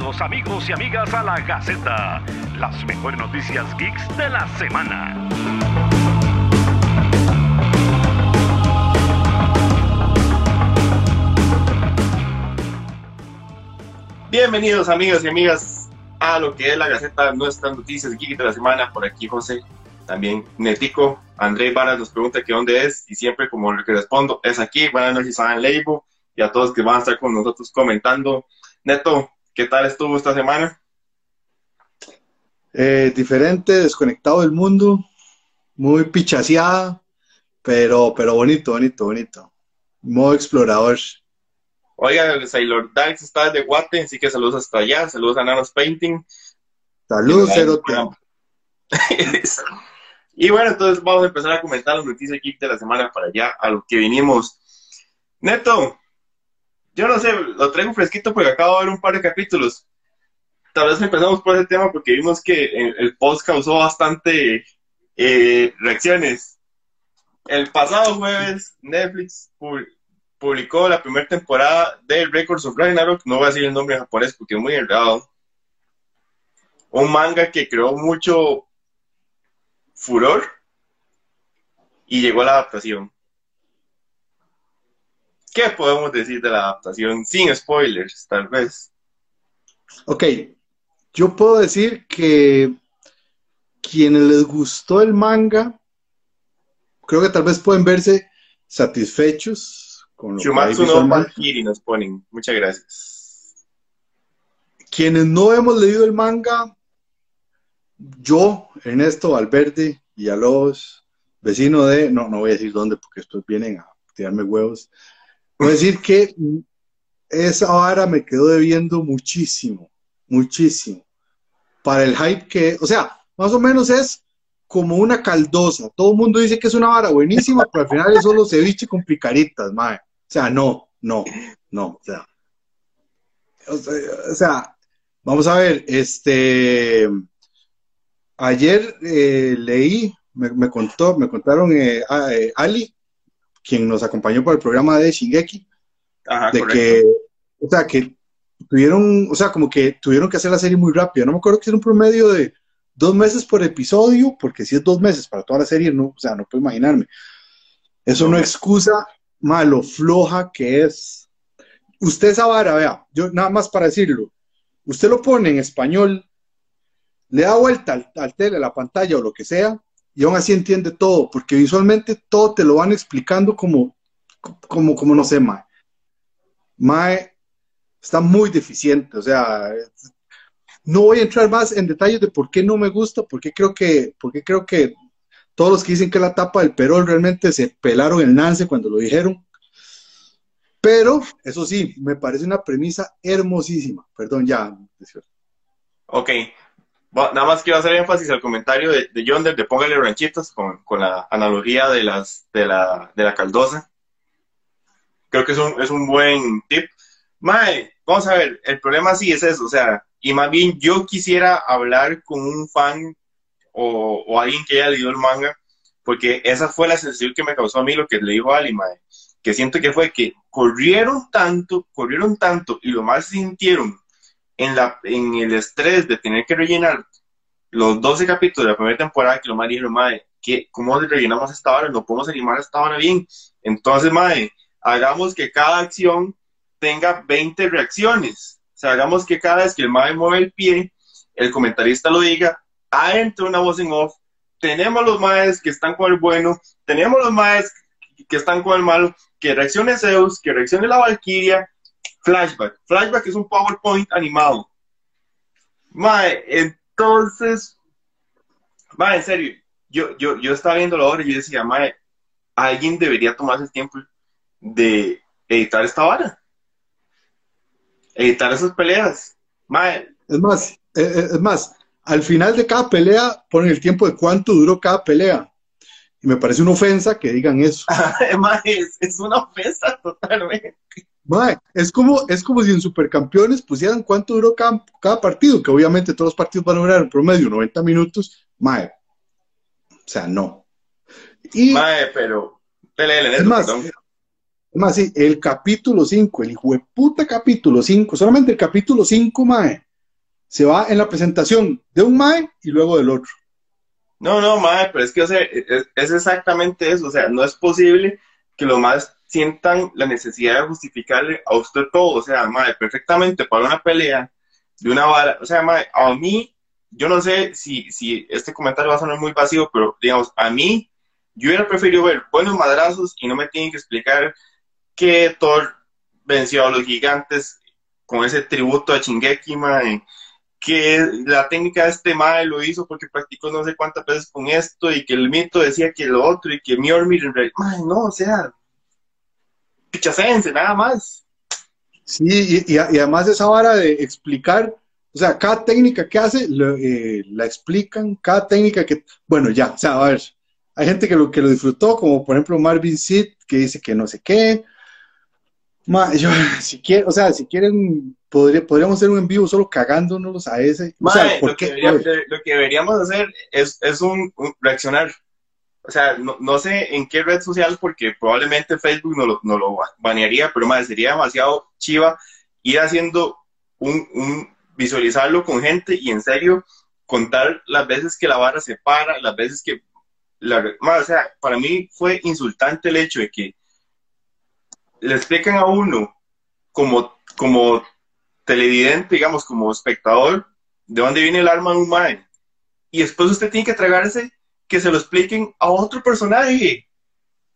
Bienvenidos amigos y amigas a la Gaceta, las mejores noticias geeks de la semana. Bienvenidos amigos y amigas a lo que es la Gaceta, nuestras noticias geeks de la semana. Por aquí José, también Netico, André Varas nos pregunta que dónde es y siempre como lo que respondo es aquí. Buenas noches a Leibo y a todos que van a estar con nosotros comentando. Neto, ¿Qué tal estuvo esta semana? Eh, diferente, desconectado del mundo, muy pichaseada, pero, pero bonito, bonito, bonito. Modo explorador. Oiga, Sailor Dax está de Guate, así que saludos hasta allá, saludos a Nanos Painting. Saludos, cero Y bueno, entonces vamos a empezar a comentar las noticias geek de la semana para allá, a lo que vinimos. Neto, yo no sé, lo traigo fresquito porque acabo de ver un par de capítulos. Tal vez empezamos por ese tema porque vimos que el post causó bastante eh, reacciones. El pasado jueves, Netflix publicó la primera temporada de Records of Ragnarok. No voy a decir el nombre en japonés porque es muy errado. Un manga que creó mucho furor y llegó a la adaptación. ¿Qué podemos decir de la adaptación sin spoilers, tal vez? Ok, yo puedo decir que quienes les gustó el manga, creo que tal vez pueden verse satisfechos con lo Shumatsu no Valkyrie nos ponen. Muchas gracias. Quienes no hemos leído el manga, yo, Ernesto Valverde y a los vecinos de, no, no voy a decir dónde porque estos vienen a tirarme huevos, Puedo decir que esa vara me quedó debiendo muchísimo, muchísimo. Para el hype que, o sea, más o menos es como una caldosa. Todo el mundo dice que es una vara buenísima, pero al final es solo ceviche con picaritas, mae. O sea, no, no, no. O sea, vamos a ver, este, ayer eh, leí, me, contó, me contaron eh, eh, Ali, quien nos acompañó por el programa de Shingeki, de que, o sea, que tuvieron, o sea, como que tuvieron que hacer la serie muy rápido. No me acuerdo que era un promedio de dos meses por episodio, porque si es dos meses para toda la serie, no, o sea, no puedo imaginarme. Eso no, excusa malo, floja que es. Usted esa vara, vea, yo nada más para decirlo, usted lo pone en español, le da vuelta al, al tele, a la pantalla o lo que sea, y aún así entiende todo, porque visualmente todo te lo van explicando como, como, como no sé, Mae. Mae está muy deficiente, o sea, no voy a entrar más en detalles de por qué no me gusta, porque creo que, porque creo que todos los que dicen que la tapa del Perol realmente se pelaron el nance cuando lo dijeron. Pero, eso sí, me parece una premisa hermosísima. Perdón, ya. Ok, nada más quiero hacer énfasis al comentario de, de Yonder de Póngale Ranchitos con, con, la analogía de, las, de, la, de la caldosa. Creo que es un, es un buen tip. Mae, vamos a ver, el problema sí es eso, o sea, y más bien yo quisiera hablar con un fan o, o alguien que haya leído el manga, porque esa fue la sensación que me causó a mí lo que le dijo Ali, mae, que siento que fue que corrieron tanto, corrieron tanto y lo más sintieron en, la, en el estrés de tener que rellenar los 12 capítulos de la primera temporada, que lo más dijeron, madre, ¿cómo rellenamos esta hora? No podemos animar esta hora bien. Entonces, madre, hagamos que cada acción tenga 20 reacciones. O sea, hagamos que cada vez que el madre mueve el pie, el comentarista lo diga, entre una voz en off, tenemos los madres que están con el bueno, tenemos los madres que están con el malo, que reaccione Zeus, que reaccione la Valkyria, Flashback. Flashback es un PowerPoint animado. Mae, entonces, mae, en serio, yo, yo, yo estaba viendo la hora y yo decía, mae, alguien debería tomarse el tiempo de editar esta hora. Editar esas peleas. Mae. Es más, eh, eh, es más, al final de cada pelea ponen el tiempo de cuánto duró cada pelea. Y me parece una ofensa que digan eso. es, es una ofensa totalmente es como, es como si en Supercampeones pusieran cuánto duró cada, partido, que obviamente todos los partidos van a durar en promedio 90 minutos. Mae. O sea, no. Y, mae, pero. es, más, es más, sí, el capítulo 5, el hijo de puta capítulo 5, solamente el capítulo 5, mae. se va en la presentación de un mae y luego del otro. No, no, mae, pero es que, o sea, es, es exactamente eso. O sea, no es posible que los más sientan la necesidad de justificarle a usted todo. O sea, mae, perfectamente para una pelea de una bala. O sea, mae, a mí, yo no sé si, si este comentario va a sonar muy vacío, pero digamos, a mí, yo hubiera preferido ver buenos madrazos y no me tienen que explicar que Thor venció a los gigantes con ese tributo a Shingeki, mae que la técnica de este mae lo hizo porque practicó no sé cuántas veces con esto y que el mito decía que lo otro y que Mjolnir mae, no, o sea, pichacense, nada más. Sí, y, y, además esa vara de explicar, o sea, cada técnica que hace lo, eh, la explican, cada técnica que, bueno, ya, o sea, a ver, hay gente que lo, que lo disfrutó, como por ejemplo Marvin Sid, que dice que no sé qué. Ma, yo, si quieren, o sea, si quieren podría, podríamos hacer un en vivo solo cagándonos a ese. o sea, lo, que lo, que deberíamos hacer es, es un, reaccionar. O sea, no, no, sé en qué red social, porque probablemente Facebook no lo, no lo banearía, pero más sería demasiado chiva ir haciendo un, un, visualizarlo con gente y en serio contar las veces que la barra se para, las veces que la, o sea, para mí fue insultante el hecho de que le explican a uno como, como televidente, digamos, como espectador, de dónde viene el arma de un. Y después usted tiene que tragarse que se lo expliquen a otro personaje.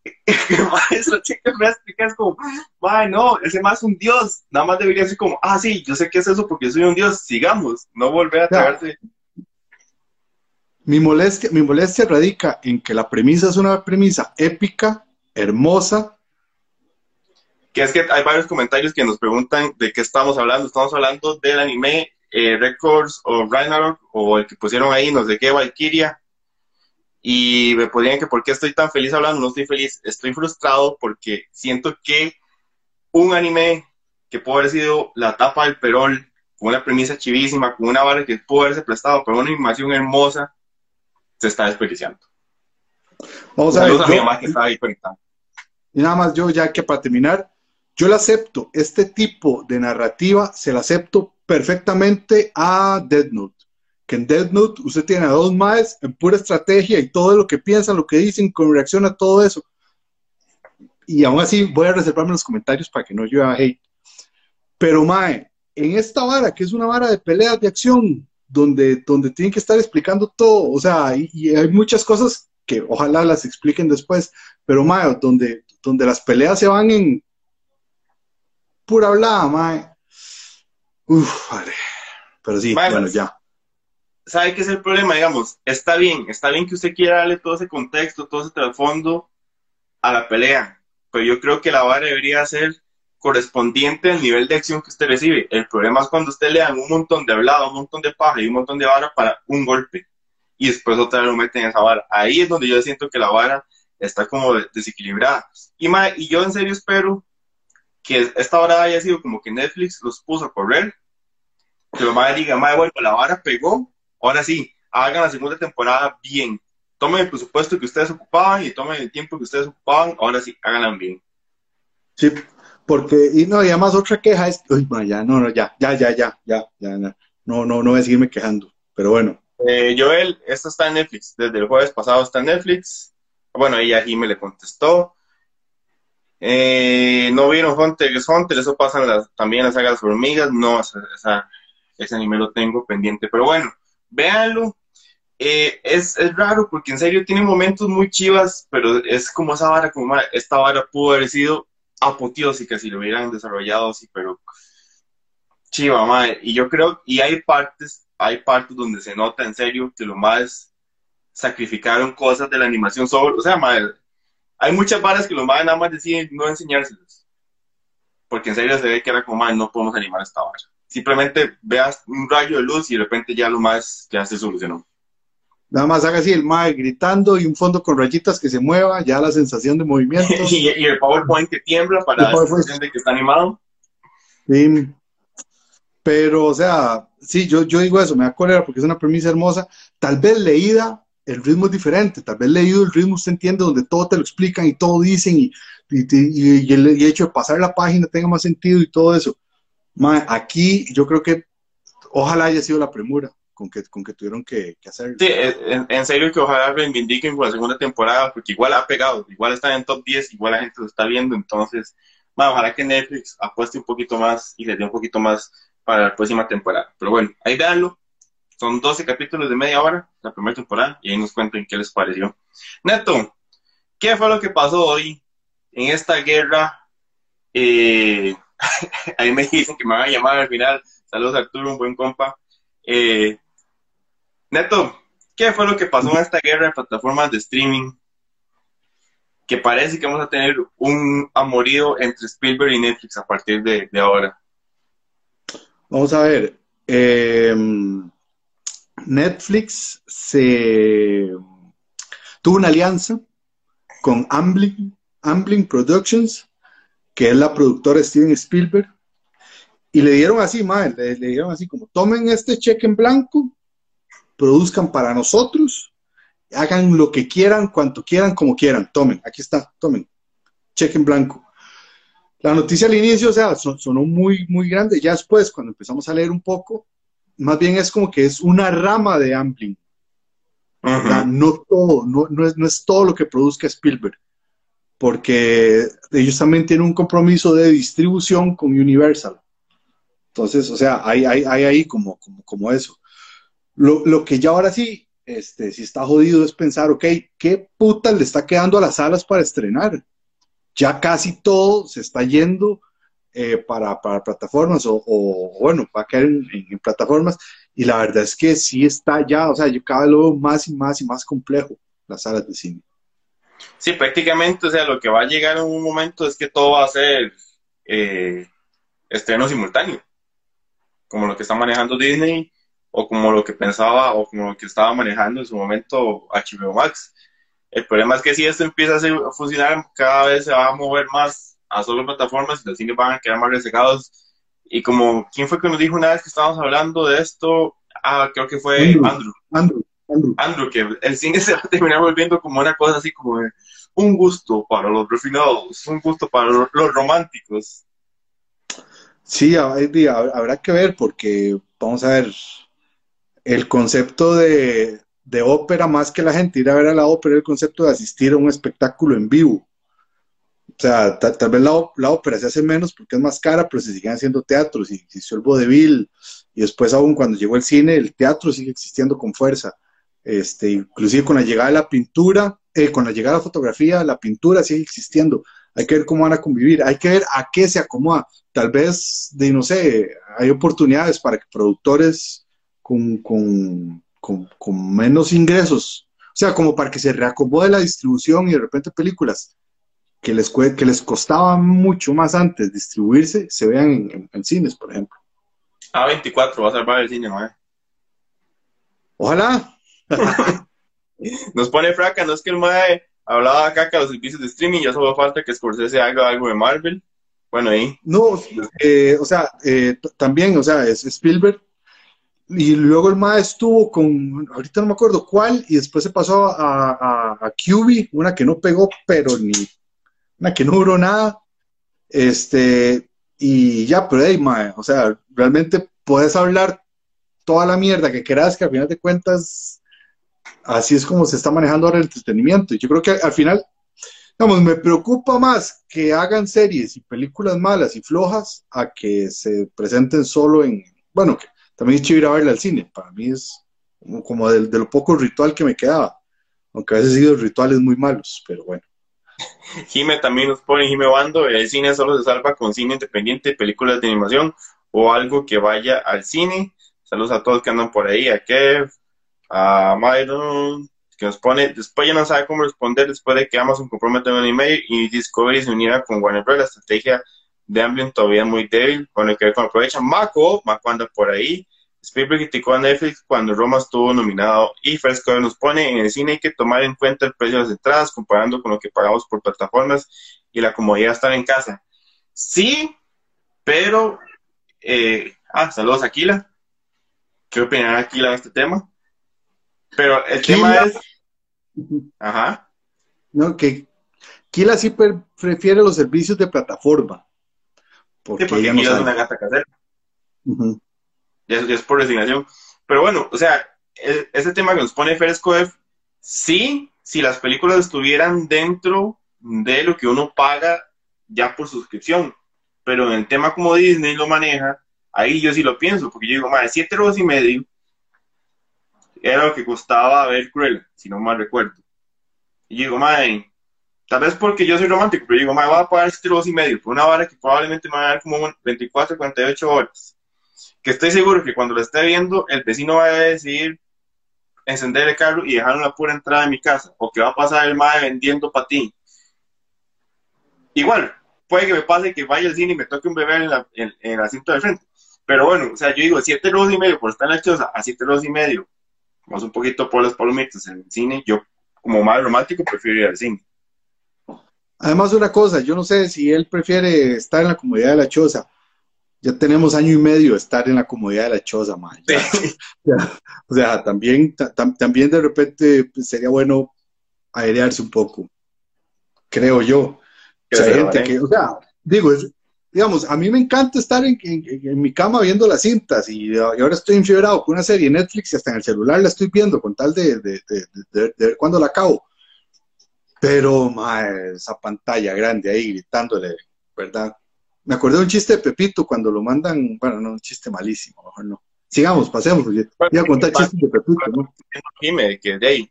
Eso que me explica es como, no, ese más es un dios. Nada más debería ser como, ah, sí, yo sé que es eso porque soy un dios, sigamos, no volver a tragarse. Mi molestia, mi molestia radica en que la premisa es una premisa épica, hermosa, que es que hay varios comentarios que nos preguntan de qué estamos hablando. Estamos hablando del anime eh, Records o Ragnarok o el que pusieron ahí, no sé qué, Valkyria. Y me podrían que por qué estoy tan feliz hablando. No estoy feliz, estoy frustrado porque siento que un anime que pudo haber sido la tapa del perol, con una premisa chivísima, con una vara que pudo haberse prestado para una animación hermosa, se está desperdiciando. Vamos a ver. Y nada más yo, ya que para terminar, yo le acepto, este tipo de narrativa se la acepto perfectamente a Dead Note. Que en Dead Note usted tiene a dos más en pura estrategia y todo lo que piensan, lo que dicen, con reacción a todo eso. Y aún así voy a reservarme los comentarios para que no llueva hate. Pero Mae, en esta vara, que es una vara de peleas de acción, donde, donde tienen que estar explicando todo, o sea, y, hay muchas cosas que ojalá las expliquen después, pero Mae, donde, donde las peleas se van en, pura hablada, mae. Uf, vale. Pero sí, bueno, ya. ¿Sabe qué es el problema? Digamos, está bien, está bien que usted quiera darle todo ese contexto, todo ese trasfondo a la pelea, pero yo creo que la vara debería ser correspondiente al nivel de acción que usted recibe. El problema es cuando usted le dan un montón de hablado, un montón de paja y un montón de vara para un golpe y después otra vez lo meten en esa vara. Ahí es donde yo siento que la vara está como desequilibrada. Y, y yo en serio espero que esta hora haya sido como que Netflix los puso a correr, que lo más diga, madre, bueno, la vara pegó, ahora sí, hagan la segunda temporada bien. Tomen el presupuesto que ustedes ocupaban y tomen el tiempo que ustedes ocupaban, ahora sí, háganla bien. Sí, porque, y no, y además otra queja es, uy, ya, no, no, ya, ya, ya, ya, ya, ya, no, no, no voy a seguirme quejando, pero bueno. Eh, Joel, esto está en Netflix, desde el jueves pasado está en Netflix, bueno, ella me le contestó, eh, no vieron Hunter x Hunter, eso pasa las, también en las sagas hormigas, no, esa, ese anime lo tengo pendiente, pero bueno, véanlo. Eh, es, es, raro porque en serio tiene momentos muy chivas, pero es como esa vara, como esta vara pudo haber sido apoteósica si lo hubieran desarrollado así, pero chiva, madre. Y yo creo, y hay partes, hay partes donde se nota en serio que lo más sacrificaron cosas de la animación sobre, o sea, madre, hay muchas varas que los madres nada más deciden no enseñárselas. Porque en serio se ve que era como, madre, no podemos animar esta vara. Simplemente veas un rayo de luz y de repente ya lo más ya se solucionó. Nada más haga así el mae gritando y un fondo con rayitas que se mueva, ya la sensación de movimiento. y, el PowerPoint que tiembla para la sensación de que está animado. Sí. Pero, o sea, sí, yo, yo digo eso, me da cólera porque es una premisa hermosa. Tal vez leída el ritmo es diferente. Tal vez leído el ritmo usted entiende donde todo te lo explican y todo dicen y, y, el, hecho de pasar la página tenga más sentido y todo eso. Aquí yo creo que ojalá haya sido la premura con que, con que tuvieron que, que hacerlo. Sí, en, serio que ojalá reivindiquen con la segunda temporada, porque igual ha pegado, igual está en top 10, igual la gente lo está viendo, entonces, bueno, ojalá que Netflix apueste un poquito más y les dé un poquito más para la próxima temporada. Pero bueno, ahí véanlo, son 12 capítulos de media hora, la primera temporada, y ahí nos cuenten qué les pareció. Neto, ¿qué fue lo que pasó hoy en esta guerra? Eh, ahí me dicen que me van a llamar al final. Saludos Arturo, un buen compa. Eh, Neto, ¿qué fue lo que pasó en esta guerra de plataformas de streaming? Que parece que vamos a tener un amorío entre Spielberg y Netflix a partir de, ahora. Vamos a ver. Em, Netflix se tuvo una alianza con Amblin, Amblin Productions, que es la productora Steven Spielberg, y le dieron así, madre, le, dieron así como, tomen este cheque en blanco, produzcan para nosotros, hagan lo que quieran, cuanto quieran, como quieran, tomen, aquí está, tomen, cheque en blanco. La noticia al inicio, o sea, sonó muy, muy grande, ya después, cuando empezamos a leer un poco, más bien es como que es una rama de Amblin. No todo, no, no, es, no es todo lo que produzca Spielberg, porque ellos también tienen un compromiso de distribución con Universal. Entonces, o sea, hay, ahí como, eso. Lo, que ya ahora sí, este, si está jodido es pensar, ok, ¿qué puta le está quedando a las salas para estrenar? Ya casi todo se está yendo eh, para, plataformas o, bueno, va a caer en, plataformas y la verdad es que sí está ya, o sea, yo cada vez lo veo más y más y más complejo las salas de cine. Sí, prácticamente, o sea, lo que va a llegar en un momento es que todo va a ser eh, estreno simultáneo, como lo que está manejando Disney o como lo que pensaba o como lo que estaba manejando en su momento HBO Max. El problema es que si esto empieza a funcionar, cada vez se va a mover más a solo plataformas y los cines van a quedar más resecados. Y como, ¿quién fue que nos dijo una vez que estábamos hablando de esto? Ah, creo que fue Andrew. Andrew. Andrew. Que el cine se va a terminar volviendo como una cosa así como un gusto para los refinados, un gusto para los, románticos. Sí, habrá que ver porque, vamos a ver, el concepto de, de ópera, más que la gente ir a ver a la ópera, el concepto de asistir a un espectáculo en vivo. O sea, tal, vez la, ópera se hace menos porque es más cara, pero se siguen haciendo teatros y existió el vodevil y después aún cuando llegó el cine, el teatro sigue existiendo con fuerza. Este, inclusive con la llegada de la pintura, eh, con la llegada de la fotografía, la pintura sigue existiendo. Hay que ver cómo van a convivir, hay que ver a qué se acomoda. Tal vez, de, no sé, hay oportunidades para que productores con, con, con, con menos ingresos, o sea, como para que se reacomode la distribución y de repente películas que les, que les costaba mucho más antes distribuirse, se vean en, cines, por ejemplo. A24 va a salvar el cine, ¿no? Ojalá. Nos pone fraca, no es que el MAE hablaba acá que los servicios de streaming ya solo falta que Scorsese haga algo de Marvel. Bueno, ahí. No, eh, o sea, eh, también, o sea, es Spielberg. Y luego el MAE estuvo con, ahorita no me acuerdo cuál, y después se pasó a, a, a QB, una que no pegó, pero ni que no duró nada. Este, y ya, pero hey, o sea, realmente puedes hablar toda la mierda que quieras, que al final de cuentas, así es como se está manejando ahora el entretenimiento. Y yo creo que al final, vamos, me preocupa más que hagan series y películas malas y flojas a que se presenten solo en, bueno, que también es chido ir a al cine. Para mí es como de, de lo poco ritual que me quedaba, aunque a veces sido rituales muy malos, pero bueno. Jime también nos pone, Jime Bando, el cine solo se salva con cine independiente, películas de animación o algo que vaya al cine. Saludos a todos que andan por ahí, a Kev, a Myron, que nos pone, después ya no sabe cómo responder después de que Amazon compromete un email y Discovery se uniera con Warner Bros. La estrategia de Amblin todavía es muy débil, con que aprovecha. Mako, Mako anda por ahí. Spielberg criticó a Netflix cuando Roma estuvo nominado y Fresco nos pone en el cine hay que tomar en cuenta el precio de las entradas comparando con lo que pagamos por plataformas y la comodidad de estar en casa. Sí, pero... Eh, ah, saludos Aquila. ¿Qué opinará Aquila de este tema? Pero el tema es... Ajá. No, que Aquila sí prefiere los servicios de plataforma. Porque, ella no sabe. una gata casera. es, por resignación. Pero bueno, o sea, e, ese tema que nos pone Ferescoef, sí, si las películas estuvieran dentro de lo que uno paga ya por suscripción, pero en el tema como Disney lo maneja, ahí yo sí lo pienso, porque yo digo, madre, siete euros y medio era lo que costaba ver Cruel, si no mal recuerdo. Y digo, madre, tal vez porque yo soy romántico, pero digo, madre, voy a pagar siete euros y medio por una vara que probablemente me va a dar como 24, 48 horas. Que estoy seguro que cuando lo esté viendo, el vecino va a decidir encender el carro y dejar una pura entrada de mi casa, o que va a pasar el madre vendiendo patín. Igual, puede que me pase que vaya al cine y me toque un bebé en, la, en, el asiento de frente. Pero bueno, o sea, yo digo, siete euros y medio por estar en la choza a y medio, vamos un poquito por las palomitas en el cine, yo como más romántico prefiero ir al cine. Además, una cosa, yo no sé si él prefiere estar en la comodidad de la choza. Ya tenemos año y medio de estar en la comodidad de la choza, man. o sea, también, también de repente pues, sería bueno airearse un poco, creo yo. O sea, gente que, o sea, digo, digamos, a mí me encanta estar en, mi cama viendo las cintas y, ahora estoy enfiebrado con una serie de Netflix y hasta en el celular la estoy viendo con tal de, de, ver cuándo la acabo. Pero, esa pantalla grande ahí gritándole, ¿verdad? Me acordé de un chiste de Pepito cuando lo mandan, bueno, no, un chiste malísimo, mejor no. Sigamos, pasemos, voy a contar chistes de Pepito, ¿no? que de ahí,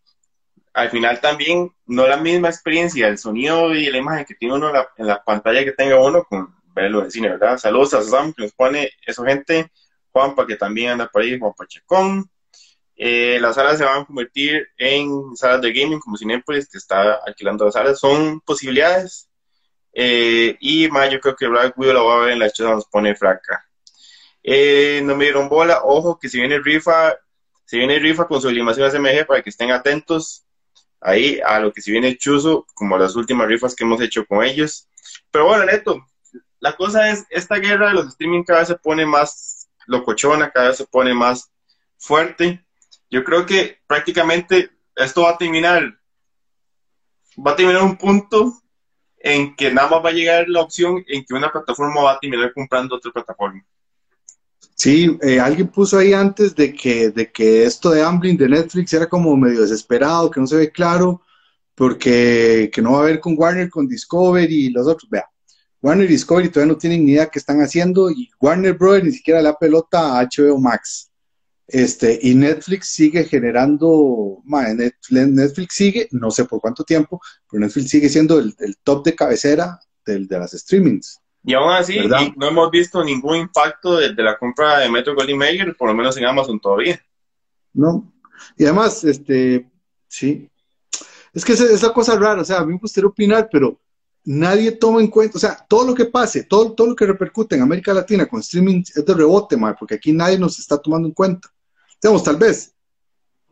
al final también no la misma experiencia, el sonido y la imagen que tiene uno en la, pantalla que tenga uno con verlo en cine, ¿verdad? Saludos a Sam que nos pone eso gente, Juanpa que también anda por ahí, Juan Pachecón. Eh, las salas se van a convertir en salas de gaming como Cinepolis que está alquilando las salas, son posibilidades. Eh, y más yo creo que Black Widow la va a ver en la hecho nos pone fraca. Eh, no me dieron bola, ojo que si viene rifa, si viene rifa con su animación SMG para que estén atentos ahí a lo que si viene Chuzo, como las últimas rifas que hemos hecho con ellos. Pero bueno, Neto, la cosa es, esta guerra de los streaming cada vez se pone más locochona, cada vez se pone más fuerte. Yo creo que prácticamente esto va a terminar, va a terminar un punto en que nada más va a llegar la opción en que una plataforma va a terminar comprando otra plataforma. Sí, eh, alguien puso ahí antes de que, de que esto de Amblin de Netflix era como medio desesperado, que no se ve claro, porque que no va a haber con Warner, con Discovery y los otros. Vea, Warner y Discovery todavía no tienen ni idea qué están haciendo y Warner Brothers ni siquiera le da pelota a HBO Max. Este, y Netflix sigue generando, Netflix, sigue, no sé por cuánto tiempo, pero Netflix sigue siendo el, top de cabecera del, de las streamings. Y aún así, no hemos visto ningún impacto de, la compra de Metro Goldwyn Mayer, por lo menos en Amazon todavía. No. Y además, este, sí. Es que es, la cosa rara, o sea, a mí me gustaría opinar, pero nadie toma en cuenta, o sea, todo lo que pase, todo, todo lo que repercute en América Latina con streaming es de rebote, mal, porque aquí nadie nos está tomando en cuenta. Digamos, tal vez.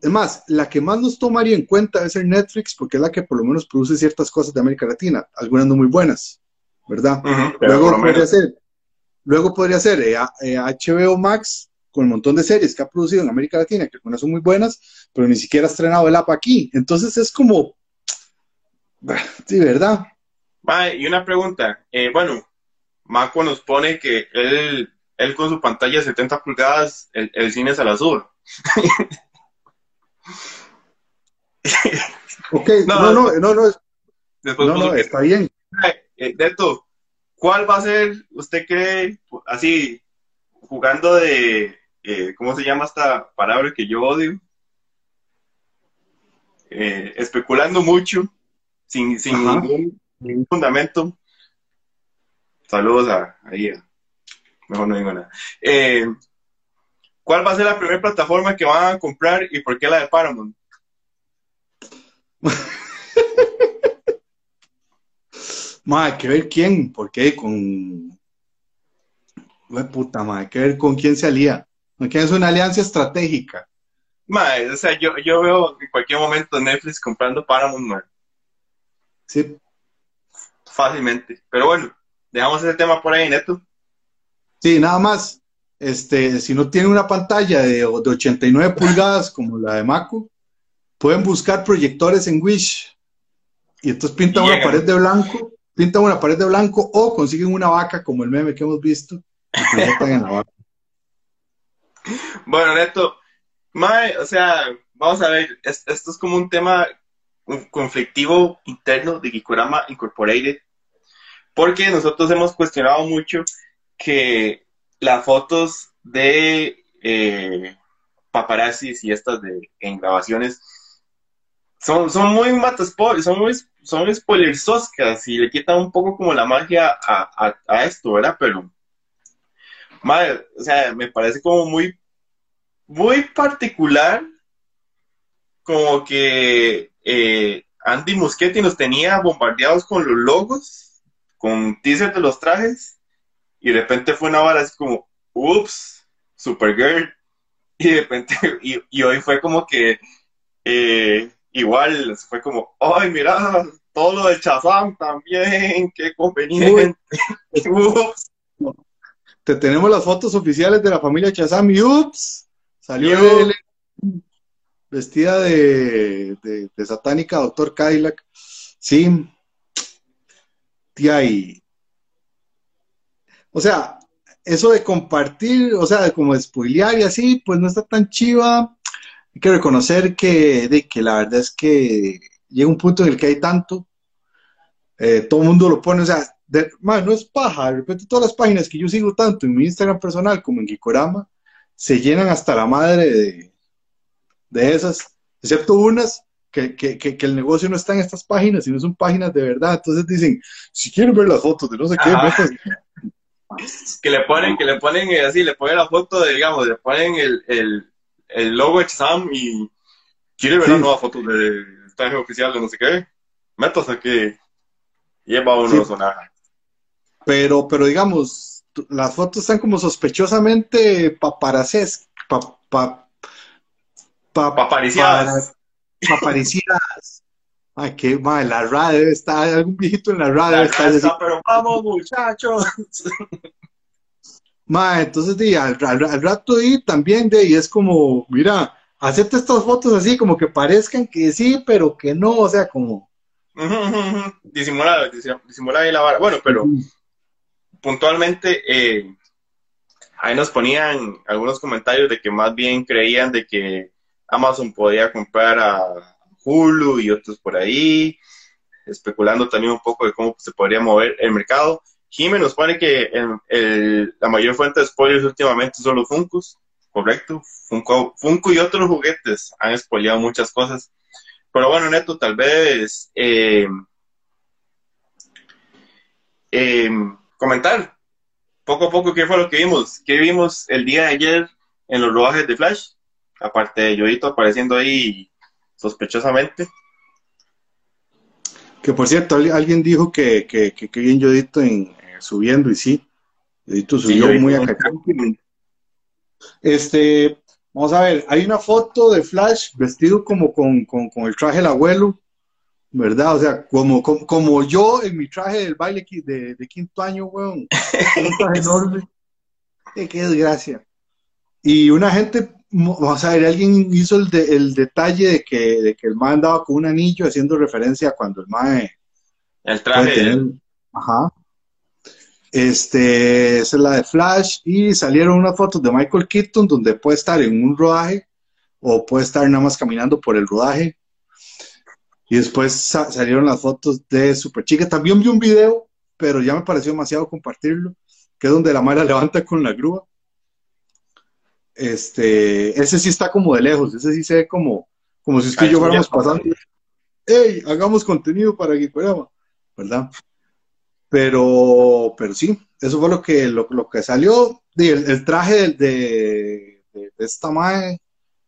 Es más, la que más nos tomaría en cuenta es el Netflix, porque es la que por lo menos produce ciertas cosas de América Latina, algunas no muy buenas. ¿verdad? luego, podría ser, luego podría ser HBO Max con un montón de series que ha producido en América Latina, que algunas son muy buenas, pero ni siquiera ha estrenado el app aquí. Entonces es como, sí, ¿verdad? Y una pregunta, eh, bueno, Maco nos pone que él, él con su pantalla de 70 pulgadas, el, cine es al azul. ok, no, no, no, no, no, no está bien. Eh, Neto, ¿cuál va a ser, usted cree, así, jugando de, eh, ¿cómo se llama esta palabra que yo odio? Eh, especulando mucho, sin, ningún, fundamento. Saludos a, ahí, mejor no digo nada. ¿Cuál va a ser la primera plataforma que van a comprar y por qué la de Paramount? Madre, que ver quién, porque con. puta, madre, que ver con quién se alía. ¿Quién es una alianza estratégica? Madre, o sea, yo, yo veo en cualquier momento Netflix comprando Paramount, madre. Sí. Fácilmente. Pero bueno, dejamos ese tema por ahí, Neto. Sí, nada más. Este, si no tienen una pantalla de, de 89 pulgadas como la de Maco, pueden buscar proyectores en Wish. Y entonces pintan una pared de blanco pintan una pared de blanco o consiguen una vaca como el meme que hemos visto y en la vaca. Bueno, Neto, mae, o sea, vamos a ver, es- esto es como un tema conflictivo interno de Gikurama Incorporated, porque nosotros hemos cuestionado mucho que las fotos de eh, paparazzis y estas de en grabaciones son, son muy mataspo- son muy, son spoilersoscas y le quitan un poco como la magia a, a, a esto, ¿verdad? Pero, madre, o sea, me parece como muy, muy particular, como que eh, Andy Muschietti nos tenía bombardeados con los logos, con teasers de los trajes, y de repente fue una vara así como, ups, Supergirl, y de repente, y, y hoy fue como que, eh, igual, fue como, ay, mira, todo lo de Shazam también, qué conveniente. Ups. Te tenemos las fotos oficiales de la familia Chazam y ups, salió vestida de, de- de satánica, doctor Cadillac. Sí, tía, y. O sea, eso de compartir, o sea, de como de y así, pues no está tan chiva. Hay que reconocer que, de que la verdad es que llega un punto en el que hay tanto, eh, todo el mundo lo pone, o sea, no es paja, de repente todas las páginas que yo sigo tanto en mi Instagram personal como en Gikorama se llenan hasta la madre de, de esas, excepto unas que, que, que, que el negocio no está en estas páginas, sino son páginas de verdad. Entonces dicen, si quieren ver las fotos de no sé qué, métanse. que le ponen, que le ponen eh, así, le ponen la foto de, digamos, le ponen el, el, el logo de Shazam y quiere ver Sí. la nueva foto del traje oficial de no sé qué. Métase que lleva uno Sí. sonaja. Pero, pero digamos, las fotos están como sospechosamente paparacés, pa, pa, pa- Papariciadas. Papariciadas. Ay, qué mal, la radio debe estar, algún viejito en la radio debe estar casa, pero vamos, muchachos. Ma, entonces di, al, al- al rato y también de y es como, mira, acepta estas fotos así como que parezcan que sí, pero que no, o sea, como Ujú, ujú, ujú. Disimula, disim- disimula ahí la vara. Bueno, pero puntualmente eh, ahí nos ponían algunos comentarios de que más bien creían de que Amazon podía comprar a Hulu y otros por ahí, especulando también un poco de cómo se podría mover el mercado. Jimmy nos pone que la mayor fuente de spoilers últimamente son los Funkos, correcto. Funko, Funko y otros juguetes han spoileado muchas cosas. Pero bueno, Neto, tal vez eh, eh, comentar poco a poco qué fue lo que vimos. ¿Qué vimos el día de ayer en los rodajes de Flash? Aparte de Yoito apareciendo ahí sospechosamente. que por cierto, al- alguien dijo que, que, que, que bien Yodito en, eh, subiendo, y sí, Yodito subió Yoito. muy acá. Este, vamos a ver, hay una foto de Flash vestido como con, con, con el traje del abuelo, ¿verdad? O sea, como, como, como yo en mi traje del baile de, de quinto año, weón. Un traje enorme. Qué desgracia. Y una gente, vamos a ver, alguien hizo el, de- el detalle de que, de que el man andaba con un anillo haciendo referencia a cuando el man El traje. tener- Ajá. Este, esa es la de Flash. Y salieron unas fotos de Michael Keaton donde puede estar en un rodaje o puede estar nada más caminando por el rodaje. Y después sa- salieron las fotos de Superchica. También vi un video, pero ya me pareció demasiado compartirlo, que es donde la Mara levanta con la grúa. Este, ese sí está como de lejos, ese sí se ve como, como si usted y yo fuéramos pasando. ¡Ey! Hagamos contenido para Gikorama, ¿verdad? Pero, pero sí, eso fue lo que, lo, lo que salió. El, el traje de, de, de- de esta mae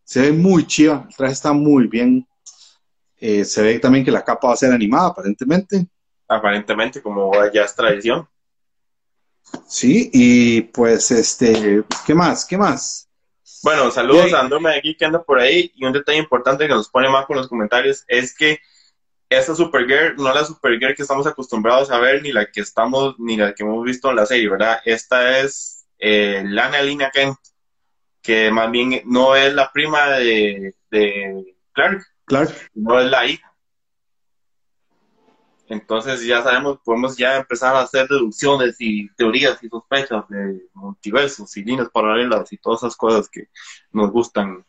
se ve muy chiva, el traje está muy bien. Eh, se ve también que la capa va a ser animada, aparentemente. Aparentemente, como ya es tradición. Sí, y pues, este, ¿qué más? ¿Qué más? Bueno, saludos Bien. a Androme aquí que anda por ahí. Y un detalle importante que nos pone más con los comentarios es que esta Supergirl no es la Supergirl que estamos acostumbrados a ver, ni la que estamos, ni la que hemos visto en la serie, ¿verdad? Esta es eh, Lana Lina Kent, que más bien no es la prima de, de Clark, Clark. no es la hija. Entonces ya sabemos, podemos ya empezar a hacer deducciones y teorías y sospechas de multiversos y líneas paralelas y todas esas cosas que nos gustan.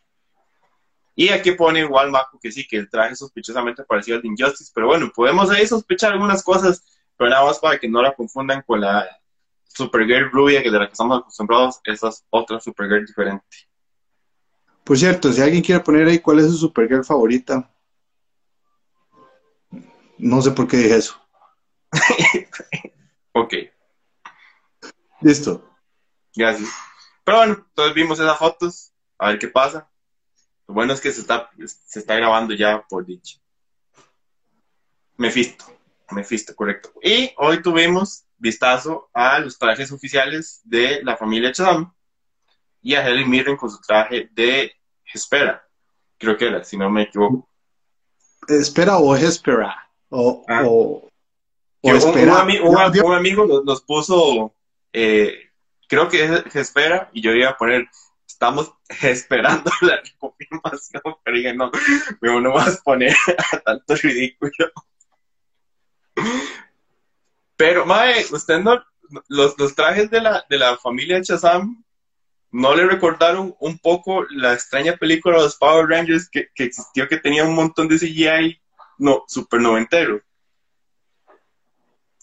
Y aquí pone igual Marco que sí, que el traje sospechosamente parecido al de Injustice, pero bueno, podemos ahí sospechar algunas cosas, pero nada más para que no la confundan con la Supergirl rubia que de la que estamos acostumbrados, esa es otra Supergirl diferente. Por cierto, si alguien quiere poner ahí cuál es su Supergirl favorita, no sé por qué dije eso. ok. Listo. Gracias. Pero bueno, entonces vimos esas fotos, a ver qué pasa. Lo bueno es que se está, se está grabando ya por dicho. Mefisto, Mefisto, correcto. Y hoy tuvimos vistazo a los trajes oficiales de la familia Chazam y a Helen Mirren con su traje de Espera. Creo que era, si no me equivoco. Espera o Espera. O, Ah. o, o Que un, espera. un ami- un am- un amigo nos, nos puso, eh, creo que es espera, y yo iba a poner, estamos esperando la confirmación, pero dije, no, pero no vas a poner a tanto ridículo. Pero, Mae, usted no, los, los trajes de la, de la familia Chazam, ¿no le recordaron un poco la extraña película de los Power Rangers que, que existió, que tenía un montón de CGI, no, super noventero?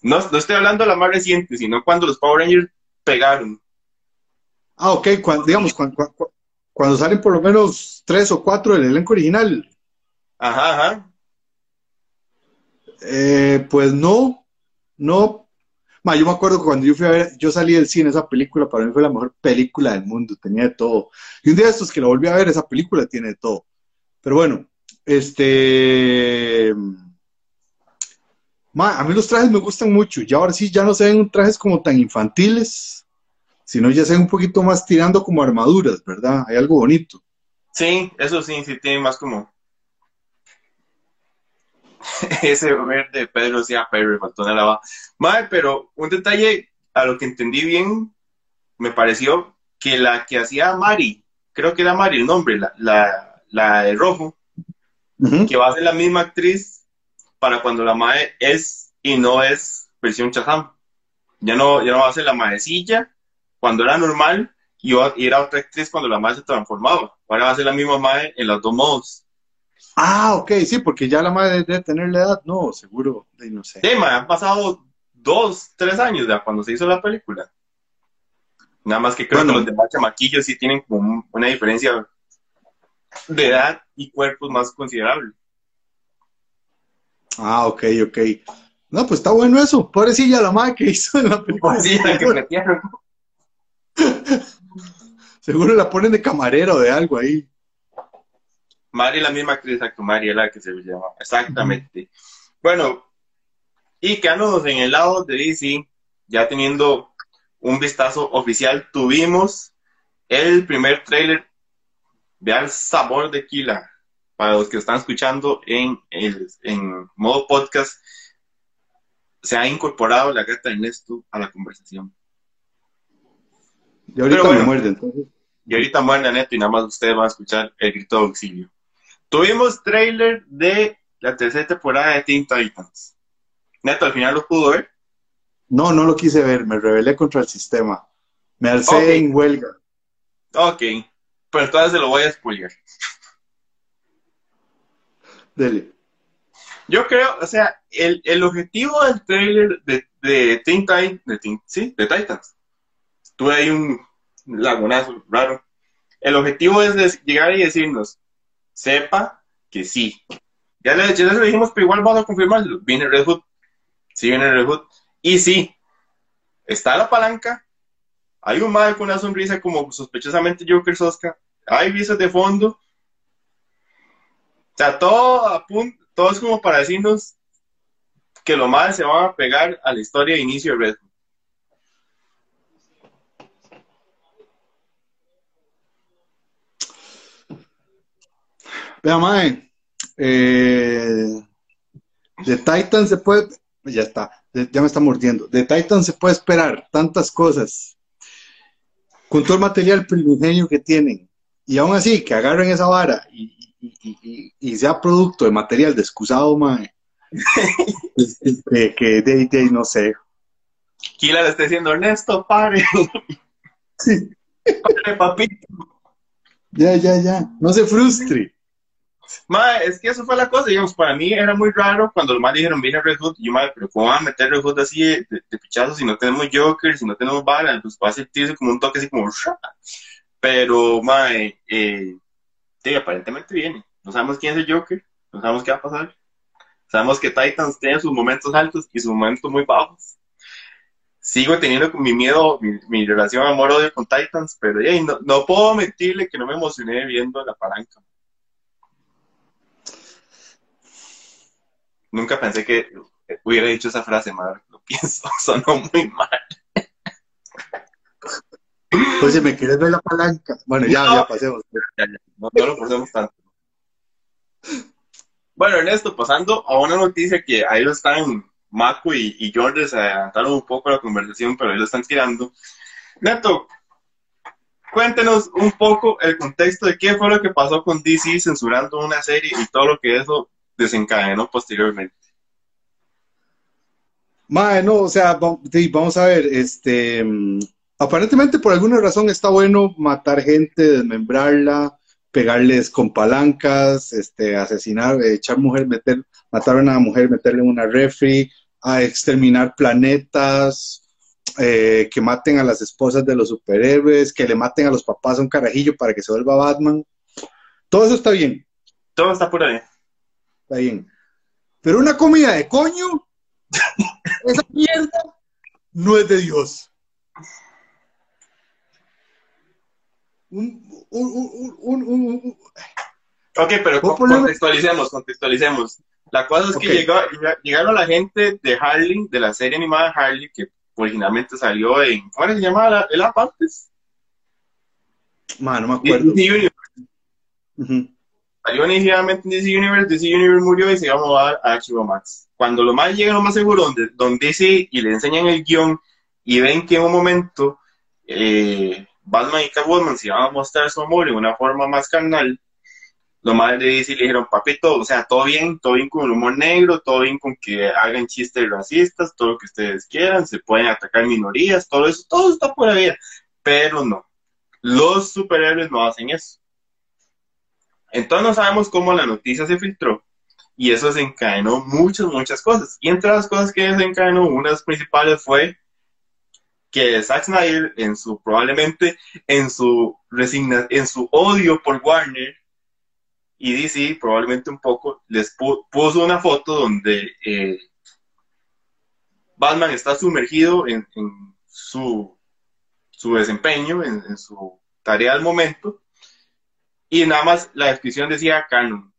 No, no estoy hablando de la más reciente, sino cuando los Power Rangers pegaron. Ah, ok, cuan- digamos, cuan- cuan- cuan- cuando salen por lo menos tres o cuatro del elenco original, Ajá, ajá. eh, pues no, no. Ma, yo me acuerdo que cuando yo fui a ver, yo salí del cine, esa película para mí fue la mejor película del mundo, tenía de todo. Y un día de estos que la volví a ver, esa película tiene de todo. Pero bueno, este... A mí los trajes me gustan mucho, y ahora sí ya no se ven trajes como tan infantiles, sino ya se ven un poquito más tirando como armaduras, ¿verdad? Hay algo bonito. Sí, eso sí, sí tiene más como. Ese verde de Pedro sí, a Pedro, le faltó una lava. Madre, pero un detalle a lo que entendí bien, me pareció que la que hacía Mari, creo que era Mari el nombre, la, la, la de rojo, Que va a ser la misma actriz para cuando la Mae es y no es versión Chazam. Ya no, ya no va a ser la Maecilla cuando era normal y, va- y era otra actriz cuando la Mae se transformaba. Ahora va a ser la misma Mae en los dos modos. Ah, ok, sí, porque ya la madre debe tener la edad, no, seguro, de no sé. Sí, han pasado dos, tres años ya cuando se hizo la película. Nada más que creo Bueno. que los demás chamaquillos sí tienen como un- una diferencia de edad y cuerpos más considerable. Ah, ok, ok. No, pues está bueno eso. Pobrecilla la madre que hizo en la película. Sí, la que metieron. Seguro la ponen de camarera o de algo ahí. Mari la misma actriz, exacto, Mari es la que se llama. Exactamente. Bueno, y quedándonos en el lado de DC, ya teniendo un vistazo oficial, tuvimos el primer tráiler de Al Sabor de Kila. Para los que están escuchando en, el, en modo podcast, se ha incorporado la gata de Ernesto a la conversación. Y ahorita bueno. me muerde, entonces. Y ahorita muere a Neto y nada más ustedes van a escuchar el grito de auxilio. Tuvimos trailer de la tercera temporada de Teen Titans. Neto, al final lo pudo ver. No, no lo quise ver, me rebelé contra el sistema. Me alcé en huelga. Ok, pero entonces se lo voy a spoiler. Dele. Yo creo, o sea, el, el objetivo del trailer de, de Teen Titans, de Teen- sí, de Titans, tuve ahí un lagunazo raro. El objetivo es llegar y decirnos, sepa que sí. Ya le, ya le dijimos, pero igual vamos a confirmarlo. Viene Red Hood, sí viene Red Hood. Y sí, está la palanca, hay un mal con una sonrisa como sospechosamente Joker Sosca, hay visas de fondo. O sea, todo apunta, todo es como para decirnos que lo mal se va a pegar a la historia de inicio de Red Hood. Vea, mae. Eh, de Titan se puede. Ya está, ya me está mordiendo. De Titan se puede esperar tantas cosas. Con todo el material primigenio que tienen. Y aún así, que agarren esa vara y, y- y- sea producto de material de excusado, mae. Que de, de, no sé. Kila le está diciendo, Ernesto, pare. Sí. Pare, papito. Ya, ya, ya. No se frustre. Ma, es que eso fue la cosa, digamos, para mí era muy raro cuando los más dijeron, viene Red Hood, y yo, madre, pero ¿cómo van a meter Red Hood así de, de, pichazo si no tenemos Joker, si no tenemos bala? Pues va a sentirse como un toque así como... Pero, madre, eh, sí, aparentemente viene. No sabemos quién es el Joker, no sabemos qué va a pasar. Sabemos que Titans tiene sus momentos altos y sus momentos muy bajos. Sigo teniendo mi miedo, mi, relación amor-odio con Titans, pero hey, no, no puedo mentirle que no me emocioné viendo la palanca. Nunca pensé que hubiera dicho esa frase, madre. Lo pienso, sonó muy mal. Oye, ¿me quieres ver la palanca? Bueno, ya, No. ya pasemos. Ya, ya, no, no lo forcemos tanto. Bueno, Ernesto, pasando a una noticia que ahí lo están, Mako y, y Jordan se adelantaron un poco la conversación, pero ahí lo están tirando. Neto, cuéntenos un poco el contexto de qué fue lo que pasó con DC censurando una serie y todo lo que eso desencadenó posteriormente. Mae, no, o sea, vamos a ver, este, aparentemente por alguna razón está bueno matar gente, desmembrarla, pegarles con palancas, este, asesinar, echar mujer, meter, matar a una mujer, meterle en una refri, a exterminar planetas, eh, que maten a las esposas de los superhéroes, que le maten a los papás a un carajillo para que se vuelva Batman. Todo eso está bien. Todo está por ahí. Está bien. Pero una comida de coño, esa mierda no es de Dios. Un, un, un, un, un- un- Ok, pero ¿Puedo con- ponerme- contextualicemos, contextualicemos. La cosa es que Ok. llegó- llega- llegaron la gente de Harley, de la serie animada Harley, que originalmente salió en, ¿cómo se llamaba la- el app antes? Ma, no me acuerdo. DC Universe. Salió inicialmente en DC Universe, DC Universe murió y se iba a mover a HBO Max. Cuando lo más llegan lo más seguro, donde, donde DC y le enseñan el guion y ven que en un momento eh, Batman y Catwoman se iban a mostrar su amor en una forma más carnal, lo más de DC le dijeron, papito, o sea, todo bien, todo bien con el humor negro, todo bien con que hagan chistes racistas, todo lo que ustedes quieran, se pueden atacar minorías, todo eso, todo está por ahí, pero no. Los superhéroes no hacen eso. Entonces no sabemos cómo la noticia se filtró y eso desencadenó muchas, muchas cosas. Y entre las cosas que desencadenó, una de las principales fue que Zack Snyder, en su, probablemente en su resigna, en su odio por Warner y DC, probablemente un poco, les pu- puso una foto donde eh, Batman está sumergido en, en su, su desempeño, en, en su tarea al momento, y nada más la descripción decía canon.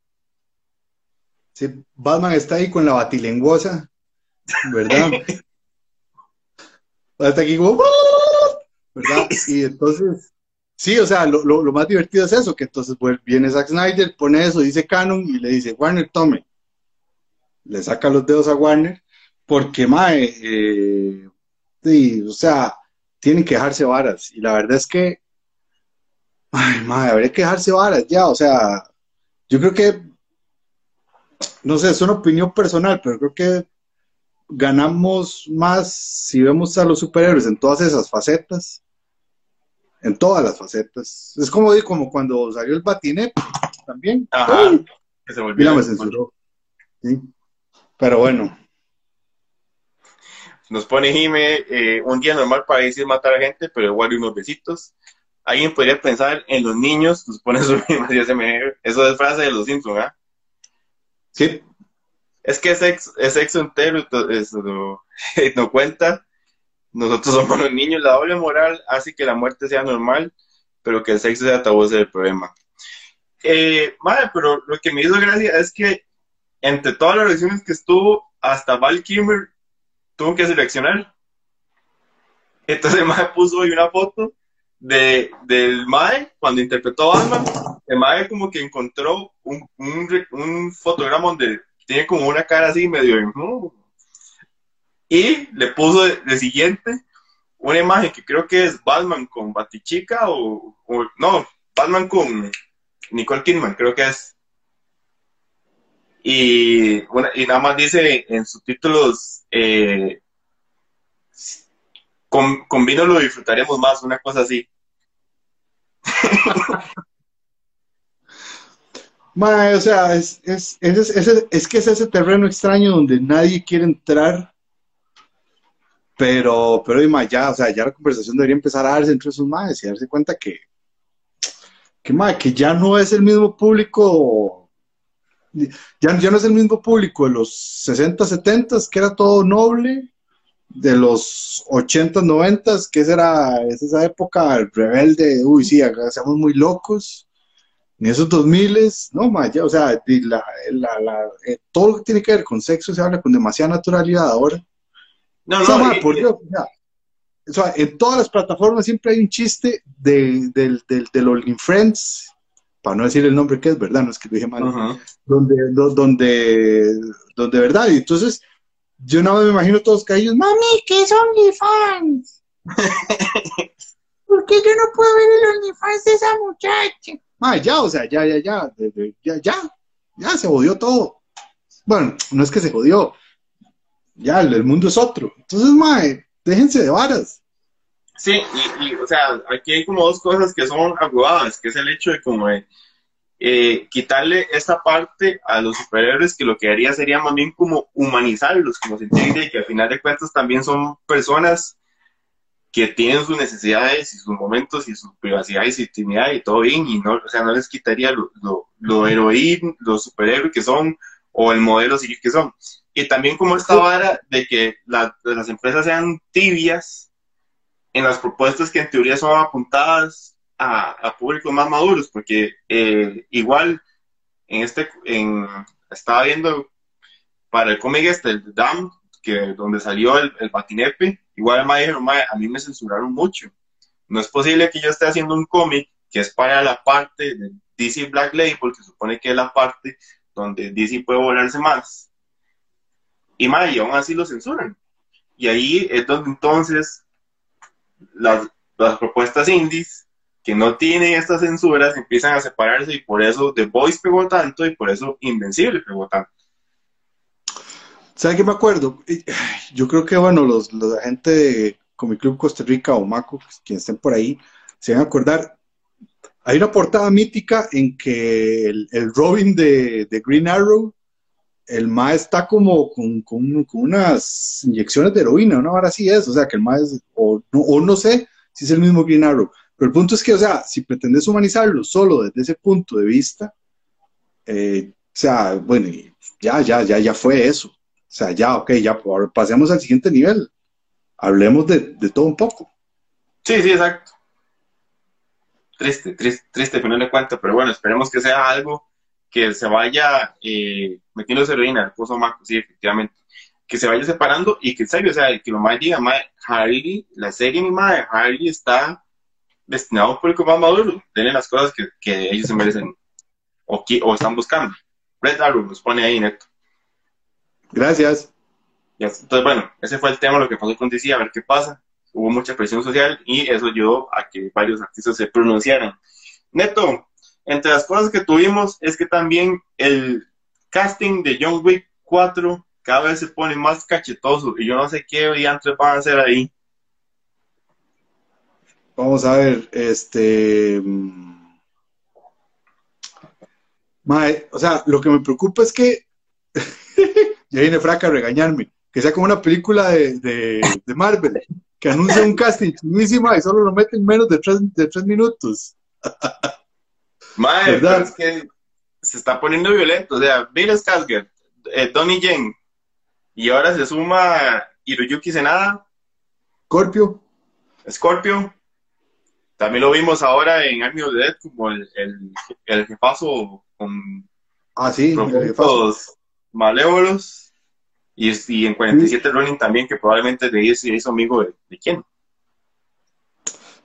Sí, Batman está ahí con la batilenguosa, ¿verdad? Hasta aquí como, ¿verdad? Y entonces, sí, o sea, lo, lo- lo más divertido es eso, que entonces pues, viene Zack Snyder, pone eso, dice Canon y le dice, Warner, tome. Le saca los dedos a Warner, porque, mae, eh, sí, o sea, tienen que dejarse varas. Y la verdad es que, ay, mae, habría que dejarse varas ya, o sea, yo creo que, no sé, es una opinión personal, pero creo que ganamos más si vemos a los superhéroes en todas esas facetas, en todas las facetas. Es como, como cuando salió el batinet también. Ajá. Que se volvió- me censuró. Sí. Pero bueno, Nos pone Jime, eh, un día normal para decir matar a gente, pero igual unos besitos. Alguien podría pensar en los niños, nos pone su Eso es frase de los Simpsons, ¿ah? sí, Es que es sexo, es entero, no, no cuenta. Nosotros somos los niños, la doble moral hace que la muerte sea normal, pero que el sexo sea tabú es el problema. Eh, madre, pero lo que me hizo gracia es que entre todas las reacciones que estuvo, hasta Val Kilmer tuvo que seleccionar. Entonces Mae puso hoy una foto de, del Mae cuando interpretó a Batman. El Mae como que encontró un, un, un fotograma donde tiene como una cara así medio... "Mm". Y le puso de, siguiente una imagen que creo que es Batman con Batichica o, no, Batman con Nicole Kidman, creo que es. Y nada más dice en subtítulos, eh, con, con vino lo disfrutaremos más, una cosa así. Mae, o sea, es, es, es, es, que es ese terreno extraño donde nadie quiere entrar, pero, pero mae, ya, o sea, ya la conversación debería empezar a darse entre esos maes y darse cuenta que, que, mae, que ya no es el mismo público, ya, ya no es el mismo público de los 60, 70, que era todo noble, de los 80, 90, que esa era es esa época rebelde, uy, sí, seamos muy locos en esos 2000, no, ma, ya, o sea, la, la, la, eh, todo lo que tiene que ver con sexo se habla con demasiada naturalidad ahora. No, no, o sea, ma, por Dios, ya. O sea, en todas las plataformas siempre hay un chiste de, del, del, del Friends, para no decir el nombre que es, ¿verdad? No es que lo dije mal, donde, donde, donde, ¿verdad? Y entonces, yo nada más me imagino todos caídos, mami, ¿qué es OnlyFans? ¿Por qué yo no puedo ver el OnlyFans de esa muchacha? Mae, ya, o sea, ya, ya, ya, ya, ya, ya, se jodió todo. Bueno, no es que se jodió, ya, el, mundo es otro. Entonces, mae, déjense de varas. Sí, y, o sea, aquí hay como dos cosas que son aguadas, que es el hecho de como eh, quitarle esta parte a los superhéroes que lo que haría sería más bien como humanizarlos, como sentir que al final de cuentas también son personas que tienen sus necesidades y sus momentos y su privacidad y su intimidad y todo bien, y no, o sea, no les quitaría lo, lo, lo heroín, los superhéroes que son, o el modelo seguir que son. Y también como esta vara de que las empresas sean tibias en las propuestas que en teoría son apuntadas a, a públicos más maduros, porque eh, igual en este, en, estaba viendo para el cómic este, el DAM, que donde salió el, el patinepe, igual dijeron, a mí me censuraron mucho. No es posible que yo esté haciendo un cómic que es para la parte de DC Black Label, que supone que es la parte donde DC puede volarse más. Y, mae, aún así lo censuran. Y ahí es donde entonces las, las propuestas indies que no tienen estas censuras empiezan a separarse y por eso The Voice pegó tanto y por eso Invencible pegó tanto. ¿Sabe qué me acuerdo? Yo creo que, bueno, los, los gente de Comic Club Costa Rica o Maco, quienes estén por ahí, se van a acordar. Hay una portada mítica en que el, Robin de, Green Arrow, el Ma está como con, con, unas inyecciones de heroína, una hora así es, o sea, que el Ma es, o no, o no sé si es el mismo Green Arrow, pero el punto es que, o sea, si pretendes humanizarlo solo desde ese punto de vista, eh, o sea, bueno, ya, ya, ya, ya fue eso. O sea, ya, ok, ya, pasemos al siguiente nivel. Hablemos de, todo un poco. Sí, sí, exacto. Triste, triste, triste, final de cuentas, pero bueno, esperemos que sea algo que se vaya eh, metiendo heroína, pozo Marco, sí, efectivamente. Que se vaya separando y que en serio, o sea, que lo más diga, Harley, la serie animada de Harley está destinado a un público más maduro. Tienen las cosas que, ellos se merecen o, o están buscando. Red Arrow nos pone ahí, Neto. Gracias. Entonces, bueno, ese fue el tema, lo que pasó con DC, a ver qué pasa. Hubo mucha presión social y eso ayudó a que varios artistas se pronunciaran. Neto, entre las cosas que tuvimos es que también el casting de John Wick 4 cada vez se pone más cachetoso y yo no sé qué diantres van a hacer ahí. Vamos a ver, este... Mm, o sea, lo que me preocupa es que ya viene Fraca a regañarme, que sea como una película de, de, Marvel, que anuncia un casting chinísima y solo lo mete en menos de tres, de tres minutos. Madre, ¿verdad? es que se está poniendo violento. O sea, Bill Skarsgård, eh, Donnie Yen, y ahora se suma Hiroyuki Senada. Scorpio. Scorpio. También lo vimos ahora en Army of the Dead como el, el, el jefazo con ah, sí, malévolos. Y, y en 47 Running también, que probablemente de ahí se hizo amigo de, de quién.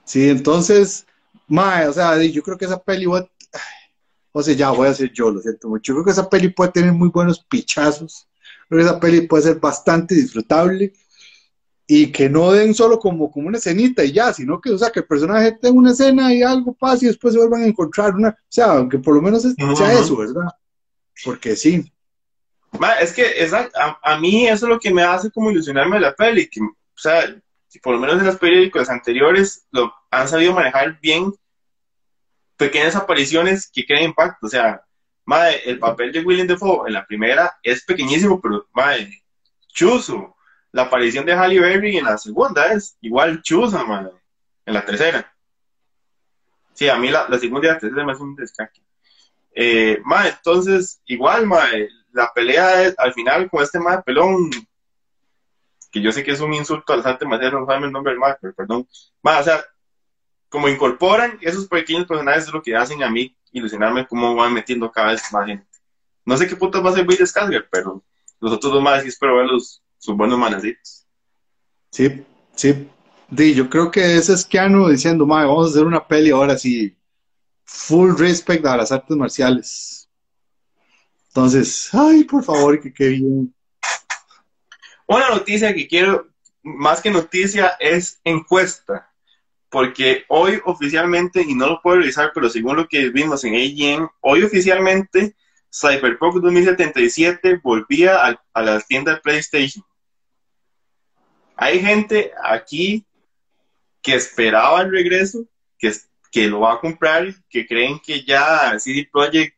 Sí, entonces, mae, o sea, yo creo que esa peli, o sea, ya voy a ser yo, lo siento mucho. Yo creo que esa peli puede tener muy buenos pichazos. Creo que esa peli puede ser bastante disfrutable y que no den solo como, como una escenita y ya, sino que, o sea, que el personaje tenga una escena y algo pase y después se vuelvan a encontrar una, o sea, aunque por lo menos sea eso, ¿verdad? Porque sí, es que a, a, mí eso es lo que me hace como ilusionarme de la peli, que, o sea, por lo menos en las películas anteriores lo han sabido manejar bien pequeñas apariciones que crean impacto, o sea, madre, el papel de William Defoe en la primera es pequeñísimo, pero madre, chuzo. La aparición de Halle Berry en la segunda es igual chuza, madre, en la tercera. Sí, a mí la, segunda y la tercera un descaque. Eh, entonces, igual, la pelea al final con este madre pelón, que yo sé que es un insulto al arte marcial, no sabe el nombre del madre, pero perdón. Madre, o sea, como incorporan esos pequeños personajes es lo que hacen a mí ilusionarme cómo van metiendo cada vez más gente. No sé qué putas va a ser Bill Skarsgård, pero los otros dos más espero verlos sus buenos manacitos. Sí, sí. Di, yo creo que ese es Keanu diciendo, vamos a hacer una peli ahora sí, full respect a las artes marciales. Entonces, ay, por favor, que quede bien. Una noticia que quiero, más que noticia, es encuesta. Porque hoy oficialmente, y no lo puedo revisar, pero según lo que vimos en AGN, hoy oficialmente Cyberpunk 2077 volvía a, a las tiendas PlayStation. Hay gente aquí que esperaba el regreso, que, que lo va a comprar, que creen que ya CD Projekt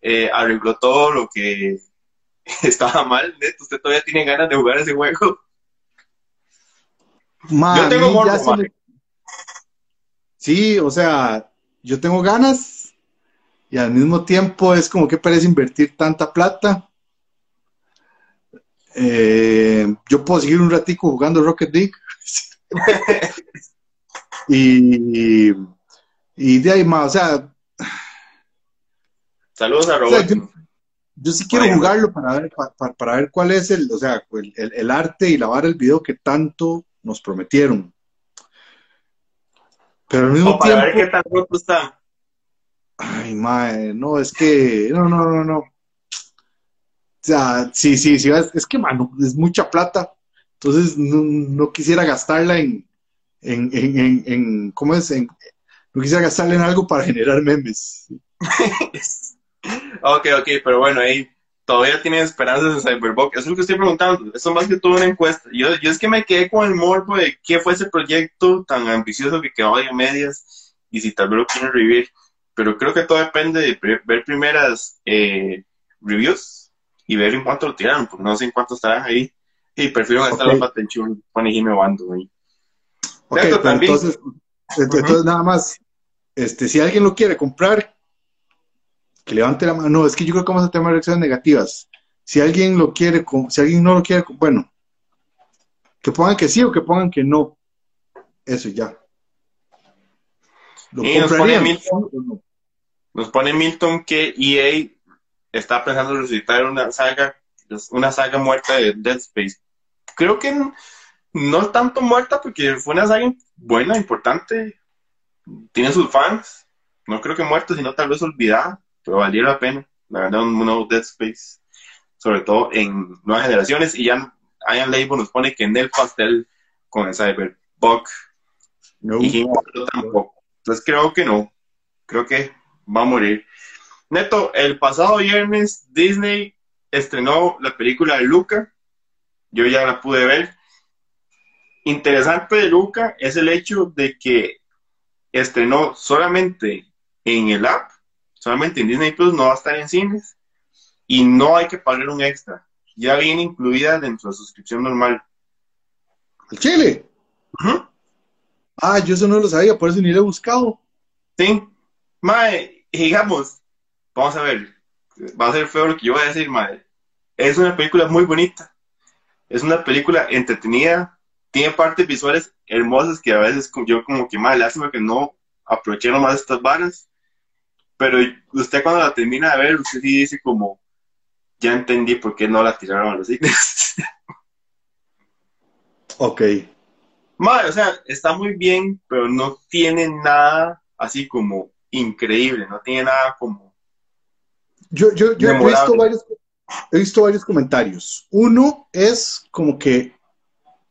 eh, arregló todo lo que estaba mal. Neto, usted todavía tiene ganas de jugar ese juego. yo tengo Sí, o sea, yo tengo ganas y al mismo tiempo es como que parece invertir tanta plata. Eh, yo puedo seguir un ratico jugando Rocket League. y, y de ahí más, o sea. Saludos a Roberto. yo, sí quiero jugarlo para ver, para, ver cuál es el, o sea, el, arte y lavar el video que tanto nos prometieron. Pero al mismo para ver qué tan roto está. Ay, madre, no, es que, no, no, no, no. O sea, sí, sí, sí, es, que, mano, es mucha plata. Entonces, no, quisiera gastarla en, en, en, en, ¿cómo es? no quisiera gastarla en algo para generar memes. ok, ok, pero bueno, ahí todavía tienen esperanzas en Cyberpunk. Eso es lo que estoy preguntando. Eso más que todo una encuesta. Yo, yo es que me quedé con el morbo de qué fue ese proyecto tan ambicioso que quedó ahí a medias y si tal vez lo quieren revivir. Pero creo que todo depende de ver primeras eh, reviews y ver en cuánto lo tiraron, porque no sé en cuánto estarán ahí. Y prefiero gastar okay. la atención con me Bando ahí. entonces, entonces nada más, este, si alguien lo quiere comprar, que levante la mano. No, es que yo creo que vamos a tener reacciones negativas. Si alguien lo quiere, si alguien no lo quiere, bueno, que pongan que sí o que pongan que no. Eso ya. ¿Lo nos, pone Milton, nos pone Milton que EA está pensando en resucitar una saga, una saga muerta de Dead Space. Creo que no, no tanto muerta porque fue una saga buena, importante, tiene sus fans. No creo que muerta, sino tal vez olvidada pero valió la pena. La verdad, un nuevo Dead Space, sobre todo en nuevas generaciones. Y ya Ian Label nos pone que en el pastel con el Cyberpunk no. y tampoco. Entonces creo que no. Creo que va a morir. Neto, el pasado viernes Disney estrenó la película de Luca. Yo ya la pude ver. Interesante de Luca es el hecho de que estrenó solamente en el app solamente en Disney Plus, no va a estar en cines y no hay que pagar un extra. Ya viene incluida dentro de la suscripción normal. ¿El Chile? Ah, yo eso no lo sabía, por eso ni lo he buscado. Sí. Mae, digamos, vamos a ver, va a ser feo lo que yo voy a decir, mae. Es una película muy bonita. Es una película entretenida. Tiene partes visuales hermosas que a veces yo como que, mae, lástima que no aproveché más estas varas pero usted cuando la termina de ver, usted sí dice como, ya entendí por qué no la tiraron a los cines. ok. Madre, o sea, está muy bien, pero no tiene nada así como increíble, no tiene nada como... Yo, yo, yo he, visto varios, he visto varios comentarios. Uno es como que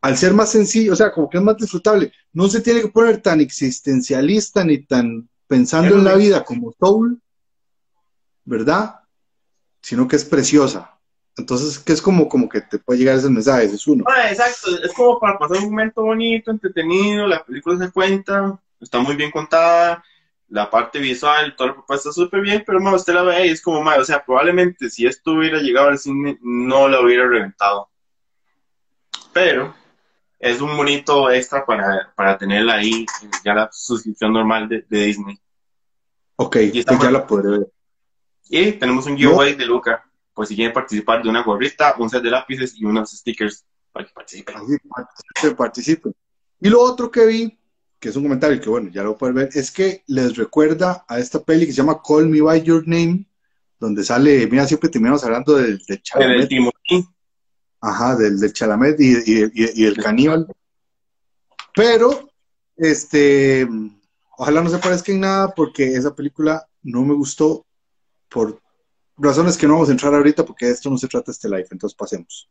al ser más sencillo, o sea, como que es más disfrutable, no se tiene que poner tan existencialista ni tan pensando en la vida como Soul, ¿verdad? sino que es preciosa. Entonces, que es como, como que te puede llegar ese mensaje, es uno. Ah, exacto, es como para pasar un momento bonito, entretenido, la película se cuenta, está muy bien contada, la parte visual, toda la propuesta está súper bien, pero ma, usted la ve y es como, ma, o sea, probablemente si esto hubiera llegado al cine, no la hubiera reventado. Pero es un bonito extra para, para tenerla ahí, ya la suscripción normal de, de Disney. Ok, Y pues ya la podré ver. Y tenemos un giveaway de Luca, pues si quieren participar de una gorrita, un set de lápices y unos stickers para que participen. Participen, participen. Y lo otro que vi, que es un comentario que bueno, ya lo pueden ver, es que les recuerda a esta peli que se llama Call Me By Your Name, donde sale, mira, siempre terminamos hablando del, Chalamet, Timothy, ajá, del, del Chalamet y, y, y- y el caníbal. Pero, este, ojalá no se parezca en nada porque esa película no me gustó por razones que no vamos a entrar ahorita porque de esto no se trata este live, entonces pasemos.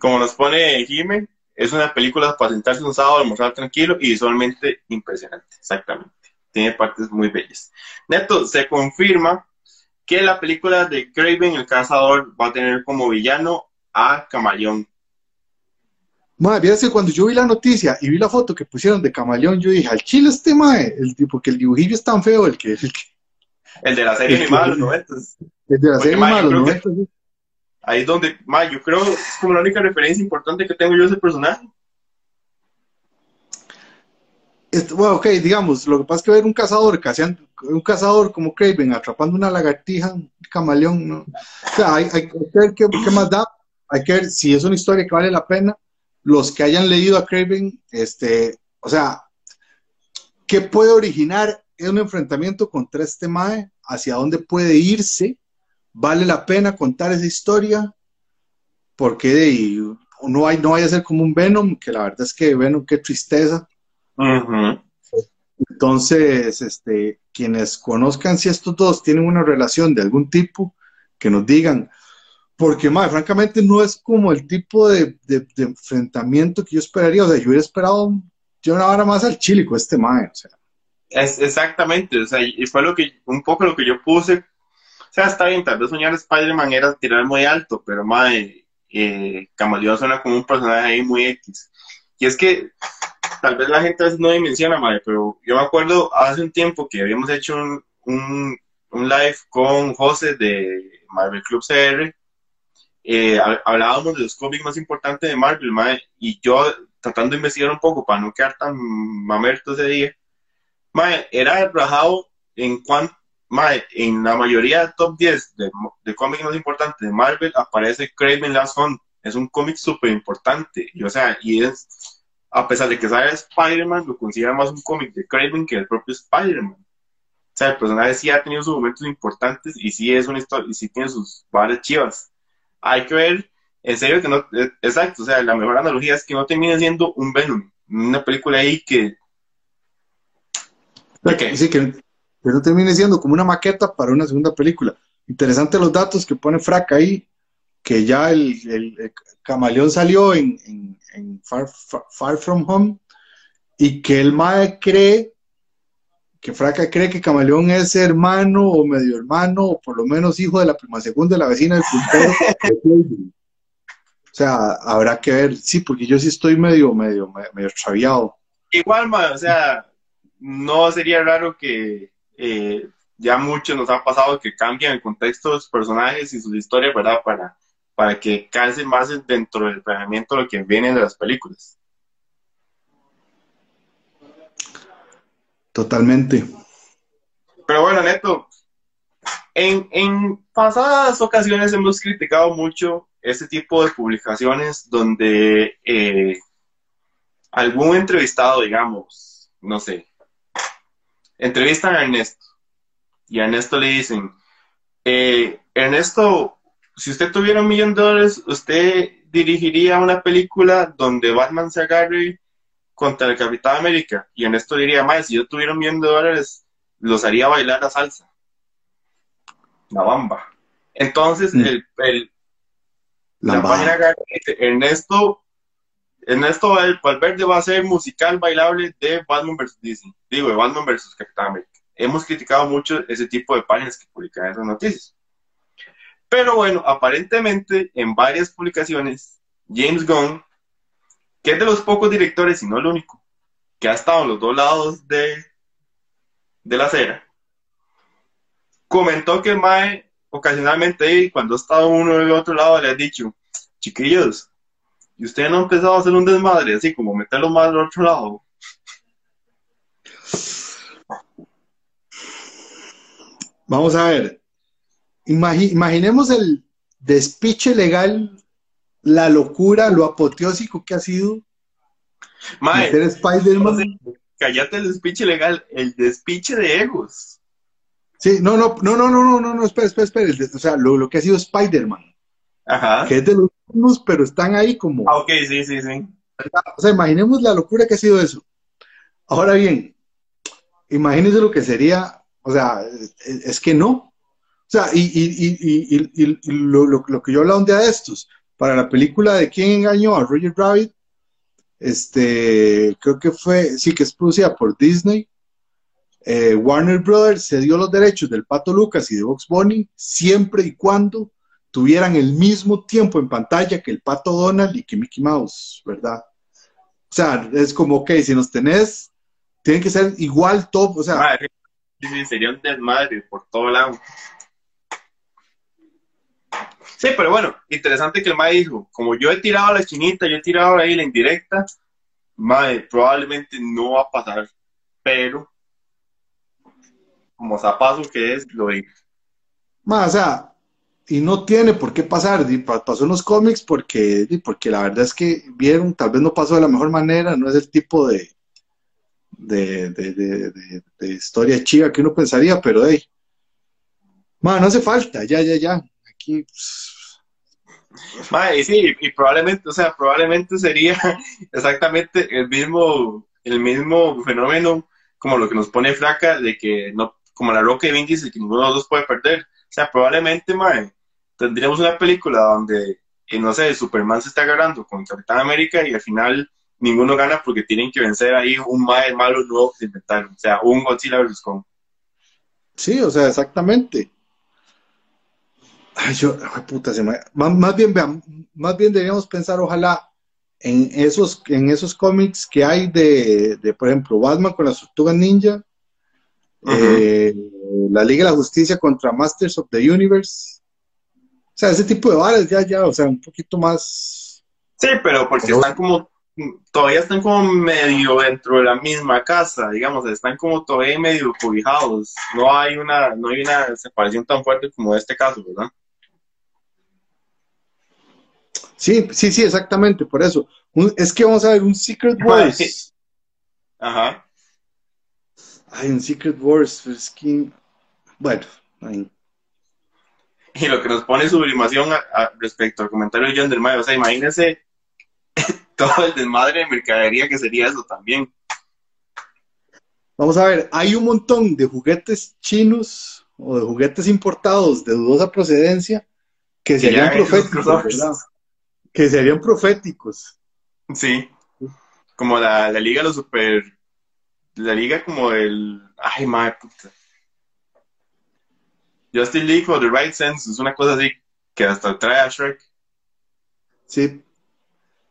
como nos pone Jime, es una película para sentarse un sábado, almorzar tranquilo y visualmente impresionante, exactamente. Tiene partes muy bellas. Neto, se confirma que la película de Craven el Cazador va a tener como villano a Camaleón. Madre, que cuando yo vi la noticia y vi la foto que pusieron de Camaleón, yo dije, al chile este mae, el tipo que el dibujillo es tan feo, el que, el que El de la serie animada de los 90. el de la serie mae, los que- 90, sí. Ahí es donde, ma, yo creo, es como la única referencia importante que tengo yo de ese personaje. Este, bueno, ok, digamos, lo que pasa es que ver un cazador, cazan- un cazador como Craven atrapando una lagartija, un camaleón, ¿no? O sea, hay, hay que ver qué, qué más da, hay que ver si es una historia que vale la pena. Los que hayan leído a Craven, este, o sea, ¿qué puede originar un enfrentamiento contra este Mae? ¿Hacia dónde puede irse? ¿Vale la pena contar esa historia? Porque de no, hay, no vaya a ser como un Venom, que la verdad es que Venom, qué tristeza. Entonces, este, quienes conozcan si estos dos tienen una relación de algún tipo, que nos digan, porque, madre, francamente no es como el tipo de, enfrentamiento que yo esperaría, o sea, yo hubiera esperado yo una hora más al chile con este mae, o sea, Es exactamente, o sea, y fue lo que, un poco lo que yo puse. O sea, está bien, tal vez soñar Spider-Man era tirar muy alto, pero madre, eh, suena como un personaje ahí muy X. Y es que tal vez la gente no dimensiona, madre, pero yo me acuerdo hace un tiempo que habíamos hecho un, un live con José de Marvel Club CR. Eh, hab- hablábamos de los cómics más importantes de Marvel, madre, y yo tratando de investigar un poco para no quedar tan mamerto ese día. Mae, era rajado en cuanto, mae, en la mayoría de top 10 de, de cómics más importantes de Marvel aparece Craven Last Hunt. Es un cómic súper importante. Y, o sea, y es, a pesar de que sale Spider-Man, lo considera más un cómic de Craven que el propio Spider-Man. O sea, el personaje sí ha tenido sus momentos importantes y sí es una historia, y sí tiene sus varias chivas. Hay que ver, en serio que no, eh, exacto, o sea, la mejor analogía es que no termine siendo un Venom, una película ahí que Ok. sí, que, que no termine siendo como una maqueta para una segunda película. Interesante los datos que pone Fraca ahí, que ya el, el- el camaleón salió en, en- en Far, Far- Far From Home y que el Mae cree, que Fraca cree que Camaleón es hermano o medio hermano o por lo menos hijo de la prima segunda de la vecina del puntero. o sea, habrá que ver, sí, porque yo sí estoy medio, medio, medio, extraviado. Igual, o sea, no sería raro que eh, ya muchos nos ha pasado que cambian el contexto de los personajes y sus historias, ¿verdad? Para, para que calce más dentro del planeamiento lo que viene de las películas. Totalmente. Pero bueno, Neto, en, en pasadas ocasiones hemos criticado mucho este tipo de publicaciones donde eh, algún entrevistado, digamos, no sé, entrevistan a Ernesto y a Ernesto le dicen, eh, Ernesto, si usted tuviera un millón de dólares, ¿usted dirigiría una película donde Batman se agarre contra el Capitán América? Y Ernesto diría, más, si yo tuviera un millón de dólares, los haría bailar la salsa. La bamba. Entonces, Mm. el, el- La la página dice, Ernesto, Ernesto Val- Valverde va a ser musical bailable de Batman vs. Disney. Digo, de Batman vs. Capitán América. Hemos criticado mucho ese tipo de páginas que publican esas noticias. Pero bueno, aparentemente en varias publicaciones, James Gunn, que es de los pocos directores, y no el único, que ha estado en los dos lados de, de la acera, comentó que Mae ocasionalmente, cuando ha estado uno del otro lado, le ha dicho, chiquillos, y ustedes no han empezado a hacer un desmadre, así como meterlo más al otro lado. Vamos a ver. imaginemos el despiche legal, la locura, lo apoteósico que ha sido Mae, meter Spider-Man. Cállate el despiche legal, el despiche de egos. Sí, no, no, no, no, no, no, no, no, espera, espera, espera. O sea, lo, lo que ha sido Spider-Man, Ajá. que es de los mismos, pero están ahí como. Ah, ok, sí, sí, sí. O sea, imaginemos la locura que ha sido eso. Ahora bien, imagínense lo que sería, o sea, es, es que no. O sea, y, y, y, y, y- y- y lo, lo- lo que yo hablaba un día de estos, para la película de quién engañó a Roger Rabbit, este, creo que fue, sí, que es producida por Disney. eh, Warner Brothers se dio los derechos del Pato Lucas y de Box Bunny siempre y cuando tuvieran el mismo tiempo en pantalla que el Pato Donald y que Mickey Mouse, ¿verdad? O sea, es como, ok, si nos tenés, tienen que ser igual top, o sea, sería un desmadre por todo lado. Sí, pero bueno, interesante que el Mae dijo, como yo he tirado la chinita, yo he tirado ahí la indirecta, Mae, probablemente no va a pasar, pero como zapazo que es, lo digo. ma, o sea, y no tiene por qué pasar, pasó en los cómics porque, porque la verdad es que vieron, tal vez no pasó de la mejor manera, no es el tipo de, de, de, de- historia chiva que uno pensaría, pero hey, ma, no hace falta, ya, ya, ya, aquí, pues, y sí, y probablemente, o sea, probablemente sería exactamente el mismo, el mismo fenómeno como lo que nos pone flaca de que no, como la Roca y Vin Diesel, que ninguno de los dos puede perder. O sea, probablemente, mae, tendríamos una película donde, eh, no sé, Superman se está agarrando con Capitán América y al final ninguno gana porque tienen que vencer ahí un mae malo nuevo que se inventaron. O sea, un Godzilla vs. Kong. sí, o sea, exactamente. Ay, yo, puta, se me- más, bien, vean, más bien deberíamos pensar, ojalá, en esos, en esos cómics que hay de, de, por ejemplo, Batman con las tortugas ninja, eh, la Liga de la Justicia contra Masters of the Universe. O sea, ese tipo de varas ya, ya, o sea, un poquito más. Sí, pero porque están como, todavía están como medio dentro de la misma casa, digamos, están como todavía medio cobijados. No hay una, no hay una separación tan fuerte como este caso, ¿verdad? Sí, sí, sí, exactamente, por eso. Un- es que vamos a ver un Secret Ay, Wars. sí. Ajá. Hay un Secret Wars, es que. Bueno, ay, Y lo que nos pone sublimación a- a- respecto al comentario de John del Mayo, o sea, imagínense todo el desmadre de mercadería que sería eso también. Vamos a ver, hay un montón de juguetes chinos o de juguetes importados de dudosa procedencia que Que serían proféticos. Que serían proféticos. Sí. Como la, la liga, los super. La liga como el. Ay, madre puta. Justice League for the Right Sense es una cosa así que hasta trae a Shrek. Sí.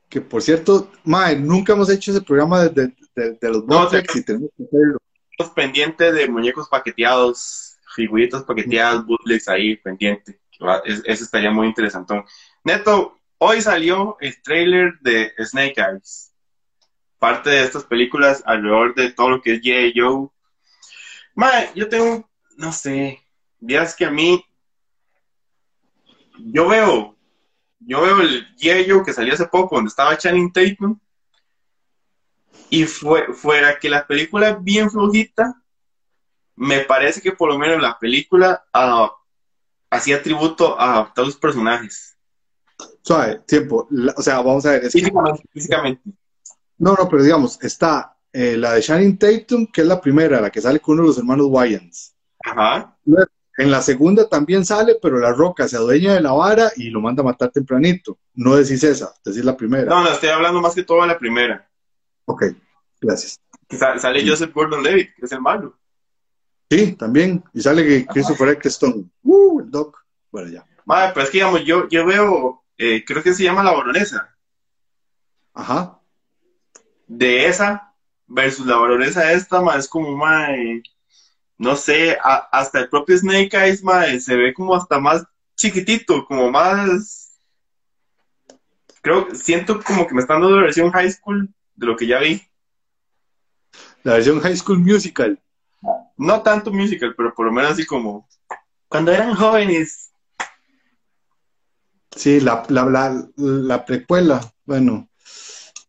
Que por cierto, mae, nunca hemos hecho ese programa de, de- de- de los No, bootlegs y tenemos que hacerlo. Estamos pendientes de muñecos paqueteados, figuritas paqueteadas, bootlegs ahí pendiente. Es- Eso estaría muy interesante. Neto, hoy salió el trailer de Snake Eyes. Parte de estas películas alrededor de todo lo que es J. Joe. Mae, yo tengo, no sé, días que a mí, yo veo, yo veo el J. Joe que salió hace poco, donde estaba Channing Tatum, y fue, fuera que la película es bien flojita, me parece que por lo menos la película ah, hacía tributo a todos los personajes. Suave, tiempo. La- o sea, vamos a ver. es que- Físicamente, no, no, pero digamos, está eh, la de Shannon Tatum, que es la primera, la que sale con uno de los hermanos Wayans. Ajá. En la segunda también sale, pero la roca se adueña de la vara y lo manda a matar tempranito. No decís esa, decís la primera. No, no, estoy hablando más que todo de la primera. Ok, gracias. Que Sale Joseph Gordon-Levitt, que es el malo. Sí, también. Y sale Christopher Eccleston. Uh, el doc. Bueno, ya. Madre, pero es que digamos, yo, yo veo, eh, creo que se llama La Baronesa. Ajá. De esa versus La Baronesa esta, madre, es como, madre, no sé, a- hasta el propio Snake Eyes, madre, se ve como hasta más chiquitito, como más... Creo, siento como que me están dando la versión high school de lo que ya vi. La versión High School Musical. No tanto musical, pero por lo menos así como cuando eran jóvenes. Sí, la, la, la, la precuela. Bueno,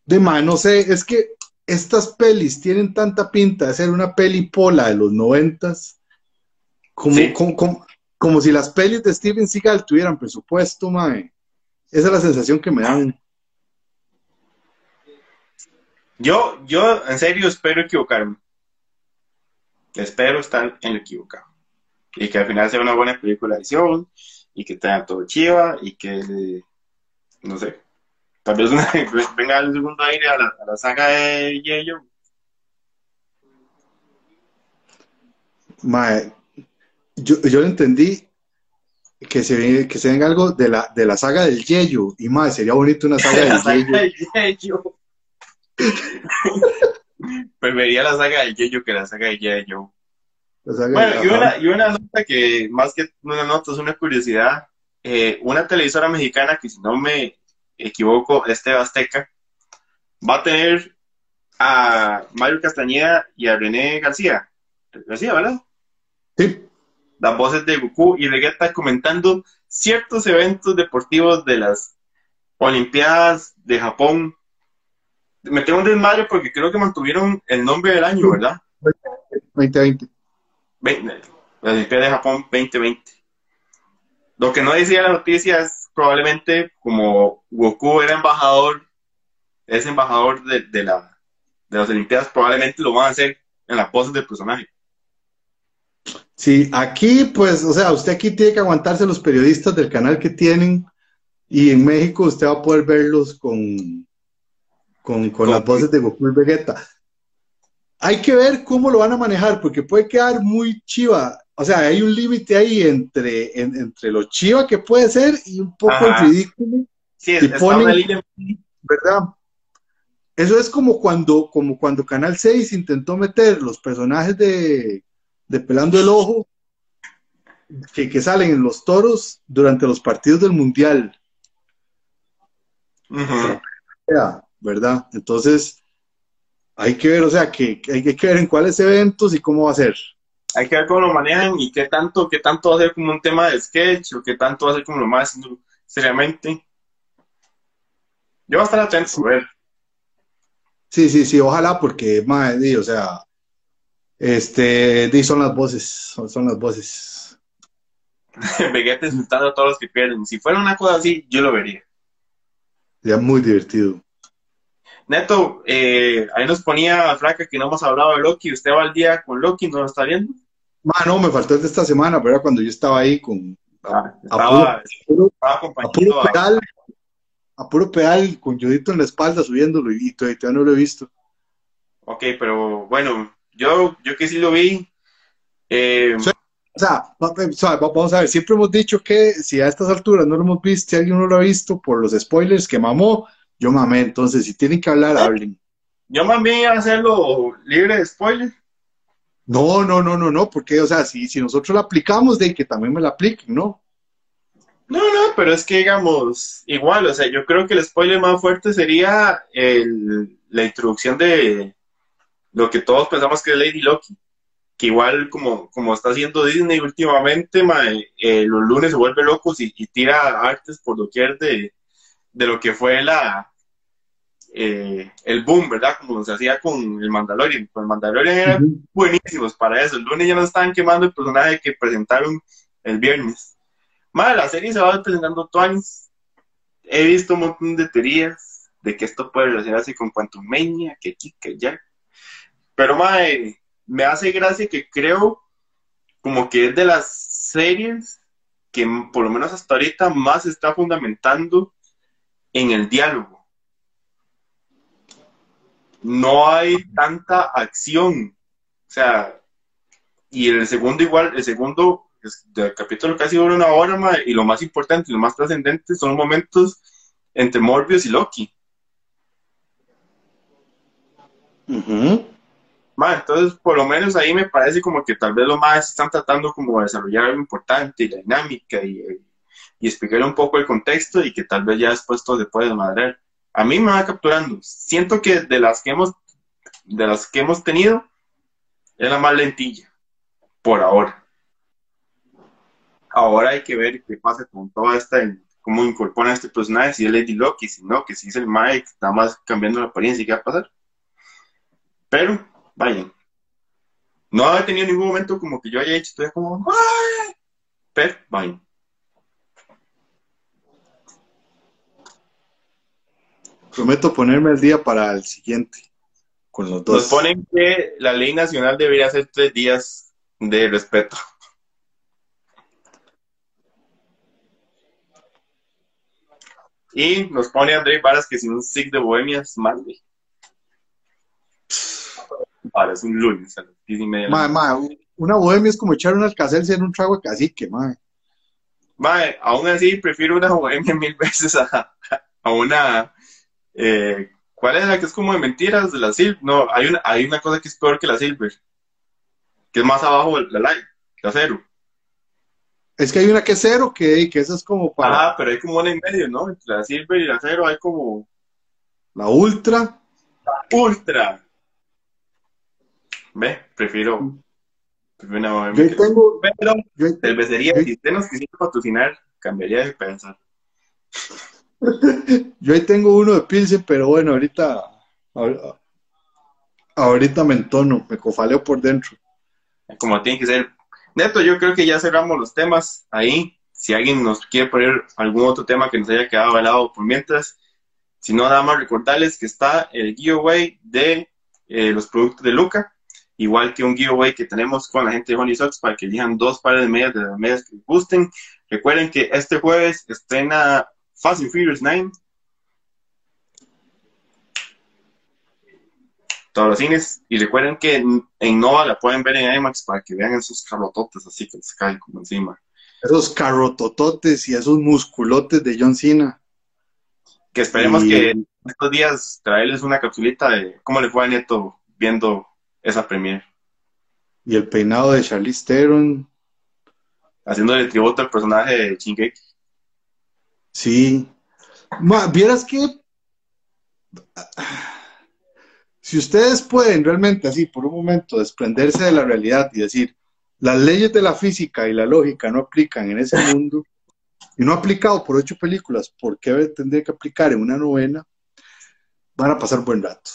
de más, no sé, es que estas pelis tienen tanta pinta de ser una peli pola de los noventas, como, Sí. como, como, como si las pelis de Steven Seagal tuvieran presupuesto, mae. Esa es la sensación que me dan. Yo, yo en serio espero equivocarme. Espero estar en lo equivocado. Y que al final sea una buena película de acción y que tenga todo chiva y que, no sé, tal vez una- venga el segundo aire a la, a la saga de Yeyo. Mae, yo, yo lo entendí que se, que se venga algo de la, de la saga del Yeyo. Y mae, sería bonito una saga La del saga Yeyo. de Yeyo. Preferiría la saga de Yeyo que la saga de Yeyo. Bueno, y una, y una nota que más que una nota es una curiosidad. Eh, una televisora mexicana que si no me equivoco, es TV Azteca, va a tener a Mario Castañeda y a René García. García, ¿verdad? Sí. Las voces de Goku y Vegeta comentando ciertos eventos deportivos de las Olimpiadas de Japón. Me tengo un desmayo porque creo que mantuvieron el nombre del año, ¿verdad? 2020. 20, la Olimpiada de Japón 2020. Lo que no decía la noticia es probablemente como Goku era embajador, es embajador de, de la, de las Olimpiadas, probablemente lo van a hacer en la pose del personaje. Sí, aquí, pues, o sea, usted aquí tiene que aguantarse los periodistas del canal que tienen y en México usted va a poder verlos con, con, con las voces de Goku y Vegeta. Hay que ver cómo lo van a manejar, porque puede quedar muy chiva. O sea, hay un límite ahí entre, en- entre lo chiva que puede ser y un poco Ajá. ridículo, Sí, ponen- una línea- ¿verdad? Eso es como cuando, como cuando Canal 6 intentó meter los personajes de, de Pelando el Ojo que, que salen en los toros durante los partidos del Mundial, Ujú. ya, ¿verdad? Entonces, hay que ver, o sea, que, que hay que ver en cuáles eventos y cómo va a ser. Hay que ver cómo lo manejan y qué tanto, qué tanto va a ser como un tema de sketch o qué tanto va a ser como lo más seriamente. Yo voy a estar atento, a ver. Sí, sí, sí, ojalá, porque, madre, di, o sea, este, di, son las voces, son, las voces. Vegeta insultando a todos los que pierden. Si fuera una cosa así, yo lo vería. Ya muy divertido. Neto, eh, ahí nos ponía Fraca que no hemos hablado de Loki. ¿Usted va al día con Loki? ¿No lo está viendo? Ma, no, me faltó el de esta semana, ¿verdad? Cuando yo estaba ahí con, Ah, a estaba, puro- a pedal, a puro pedal, con Jodito en la espalda subiéndolo y todavía no lo he visto. Ok, pero bueno, yo, yo que sí lo vi. eh. O sea, va- vamos a ver, siempre hemos dicho que si a estas alturas no lo hemos visto, si alguien no lo ha visto por los spoilers que mamó, yo mamé. Entonces, si tienen que hablar, hablen. yo iba a hacerlo libre de spoiler. No, no, no, no, no, porque, o sea, si, si nosotros la aplicamos, de que también me la apliquen, ¿no? No, no, pero es que digamos, igual, o sea, yo creo que el spoiler más fuerte sería el- la introducción de lo que todos pensamos que es Lady Loki. Que igual como, como está haciendo Disney últimamente, mae, eh, los lunes se vuelve locos y, y tira artes por doquier de, de lo que fue la eh, el boom, ¿verdad? Como se hacía con el Mandalorian. Con el Mandalorian eran Ujú. buenísimos para eso. El lunes ya nos estaban quemando el personaje que presentaron el viernes. Madre, la serie se va presentando Twins. He visto un montón de teorías de que esto puede relacionarse con Quantum Mania, que aquí, que allá. Pero, madre, me hace gracia que creo como que es de las series que por lo menos hasta ahorita más se está fundamentando en el diálogo. No hay tanta acción. O sea, y el segundo igual, el segundo el capítulo casi dura una hora, ma, y lo más importante y lo más trascendente son los momentos entre Morbius y Loki. Ma, entonces, por lo menos ahí me parece como que tal vez los más están tratando como de desarrollar algo importante y la dinámica y, y explicar un poco el contexto y que tal vez ya después todo se puede desmadrar. A mí me va capturando. Siento que de las que hemos, de las que hemos tenido, es la más lentilla, por ahora. Ahora hay que ver qué pasa con toda esta, cómo incorporan a este personaje, si es Lady Loki, si no, que si es el Mike, nada más cambiando la apariencia y qué va a pasar. Pero, vayan. No he tenido ningún momento como que yo haya hecho, estoy como, ¡ay! Pero, vayan. Prometo ponerme al día para el siguiente. Con los dos. Nos ponen que la ley nacional debería ser tres días de respeto. Y nos pone André Varas que si un sick de Bohemia es mal, güey. Un lunes a las diez y media. de la Ma, noche. ma, una bohemia es como echar un alcacelce en un trago de cacique, ma. Mae, aún así prefiero una bohemia mil veces a, a una. Eh, ¿Cuál es la que es como de mentiras? De la Silver. No, hay una, hay una cosa que es peor que la Silver. Que es más abajo la Light, la Cero. Es que hay una que es cero, que, que esa es como para Ajá, pero hay como una en medio, ¿no? Entre la Silver y la Cero hay como. la ultra. ¡Ultra! Ve, prefiero. Prefiero una Yo tengo, Pero, yo cervecería, yo- si usted nos quisiera patrocinar, cambiaría de pensar. Yo ahí tengo uno de Pilsen, pero bueno, ahorita, ahor- ahorita me entono, me cofaleo por dentro. como tiene que ser. Neto, yo creo que ya cerramos los temas ahí. Si alguien nos quiere poner algún otro tema que nos haya quedado al lado por mientras, si no, nada más recordarles que está el giveaway de eh, los productos de Luca, igual que un giveaway que tenemos con la gente de Honey Socks para que elijan dos pares de medias de las medias que les gusten. Recuerden que este jueves estrena Fast and Furious 9. Todos los cines. Y recuerden que en, en Nova la pueden ver en IMAX para que vean esos carrototes así que les caen como encima. Esos carrotototes y esos musculotes de John Cena. Que esperemos Y- que estos días traerles una capsulita de cómo le fue a Nieto viendo esa premiere. Y el peinado de Charlize Theron. Haciéndole tributo al personaje de Shingeki. Sí. Ma, vieras que si ustedes pueden realmente así por un momento desprenderse de la realidad y decir, las leyes de la física y la lógica no aplican en ese mundo y no ha aplicado por ocho películas, ¿por qué tendría que aplicar en una novena? Van a pasar buen rato.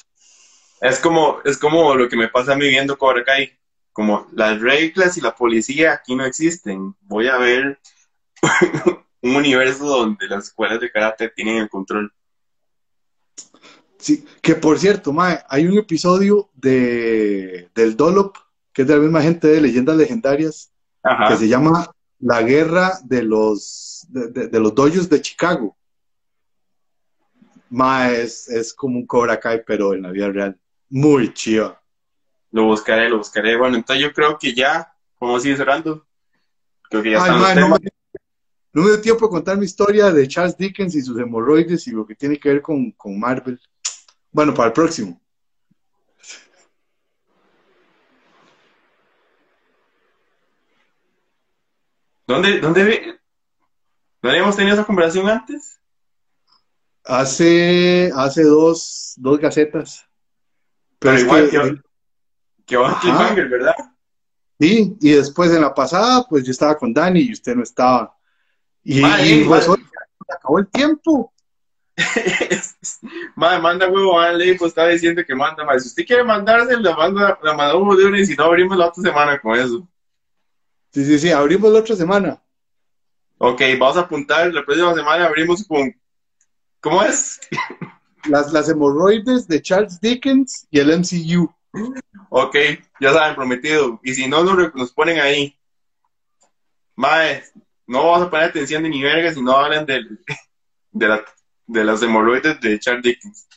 Es como, es como lo que me pasa a mí viendo Cobra Kai. Como las reglas y la policía aquí no existen. Voy a ver un universo donde las escuelas de karate tienen el control. Sí, que por cierto, mae, hay un episodio de, del Dolop, que es de la misma gente de Leyendas Legendarias, que se llama La Guerra de los, de, de- de los Dojos de Chicago. Ma, es, es como un Cobra Kai, pero en la vida real. Muy chido. Lo buscaré, lo buscaré. Bueno, entonces yo creo que ya podemos ir cerrando. Creo que ya Ay, están ma, los no, temas. me, no me dio tiempo de contar mi historia de Charles Dickens y sus hemorroides y lo que tiene que ver con, con Marvel. Bueno, para el próximo. ¿Dónde, dónde, ¿No habíamos tenido esa conversación antes? Hace, hace dos, dos gacetas. Pero igual que- que, que va a Ajá. cliffhanger, ¿verdad? Sí, y después en la pasada, pues yo estaba con Dani y usted no estaba. Y, pues, oye, se acabó el tiempo. Madre, manda huevo, Ale, pues está diciendo que manda, madre. Si usted quiere mandarse, la manda, la mandamos de una y si no, abrimos la otra semana con eso. Sí, sí, sí, abrimos la otra semana. Ok, vamos a apuntar, la próxima semana abrimos con... ¿Cómo es? Las, las hemorroides de Charles Dickens y el MCU. Ok, ya saben, prometido. Y si no, nos, nos ponen ahí. Mae, no vamos a poner atención de ni verga si no hablan de, la, de las hemorroides de Charles Dickens.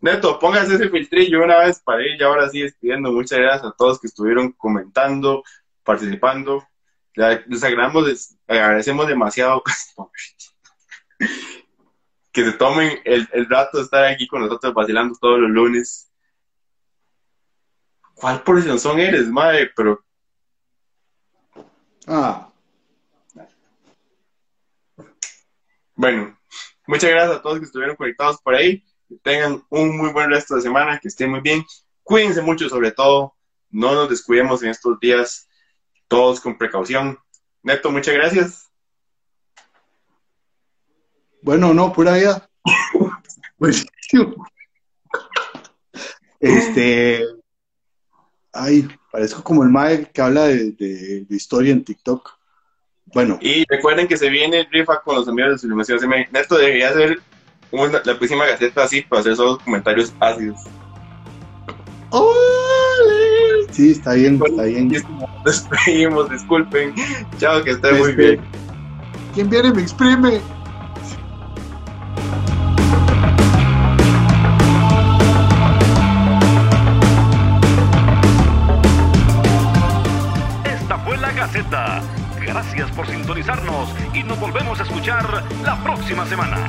Neto, póngase ese filtrillo una vez para ir y ahora sí despidiendo. Muchas gracias a todos que estuvieron comentando, participando. les agradecemos, agradecemos demasiado que se tomen el, el rato de estar aquí con nosotros vacilando todos los lunes. ¿Cuál porción son eres, madre? Pero. Ah, Bueno, muchas gracias a todos que estuvieron conectados por ahí. Que tengan un muy buen resto de semana, que estén muy bien. Cuídense mucho, sobre todo. No nos descuidemos en estos días, todos con precaución. Neto, muchas gracias. bueno, no, pura vida. Buenísimo. Este. Ay, parezco como el Mae que habla de, de- de historia en TikTok. Bueno, Y recuerden que se viene el rifa con los amigos de Sublimación CM. Neto debería hacer una- la próxima gaceta así para hacer esos comentarios ácidos. ¡Ole! Sí, está bien, está bien. Nos despedimos, disculpen. Chao, que estén muy Este, bien. ¿Quién viene y me exprime? Esta fue la Gaceta. Gracias por sintonizarnos y nos volvemos a escuchar la próxima semana.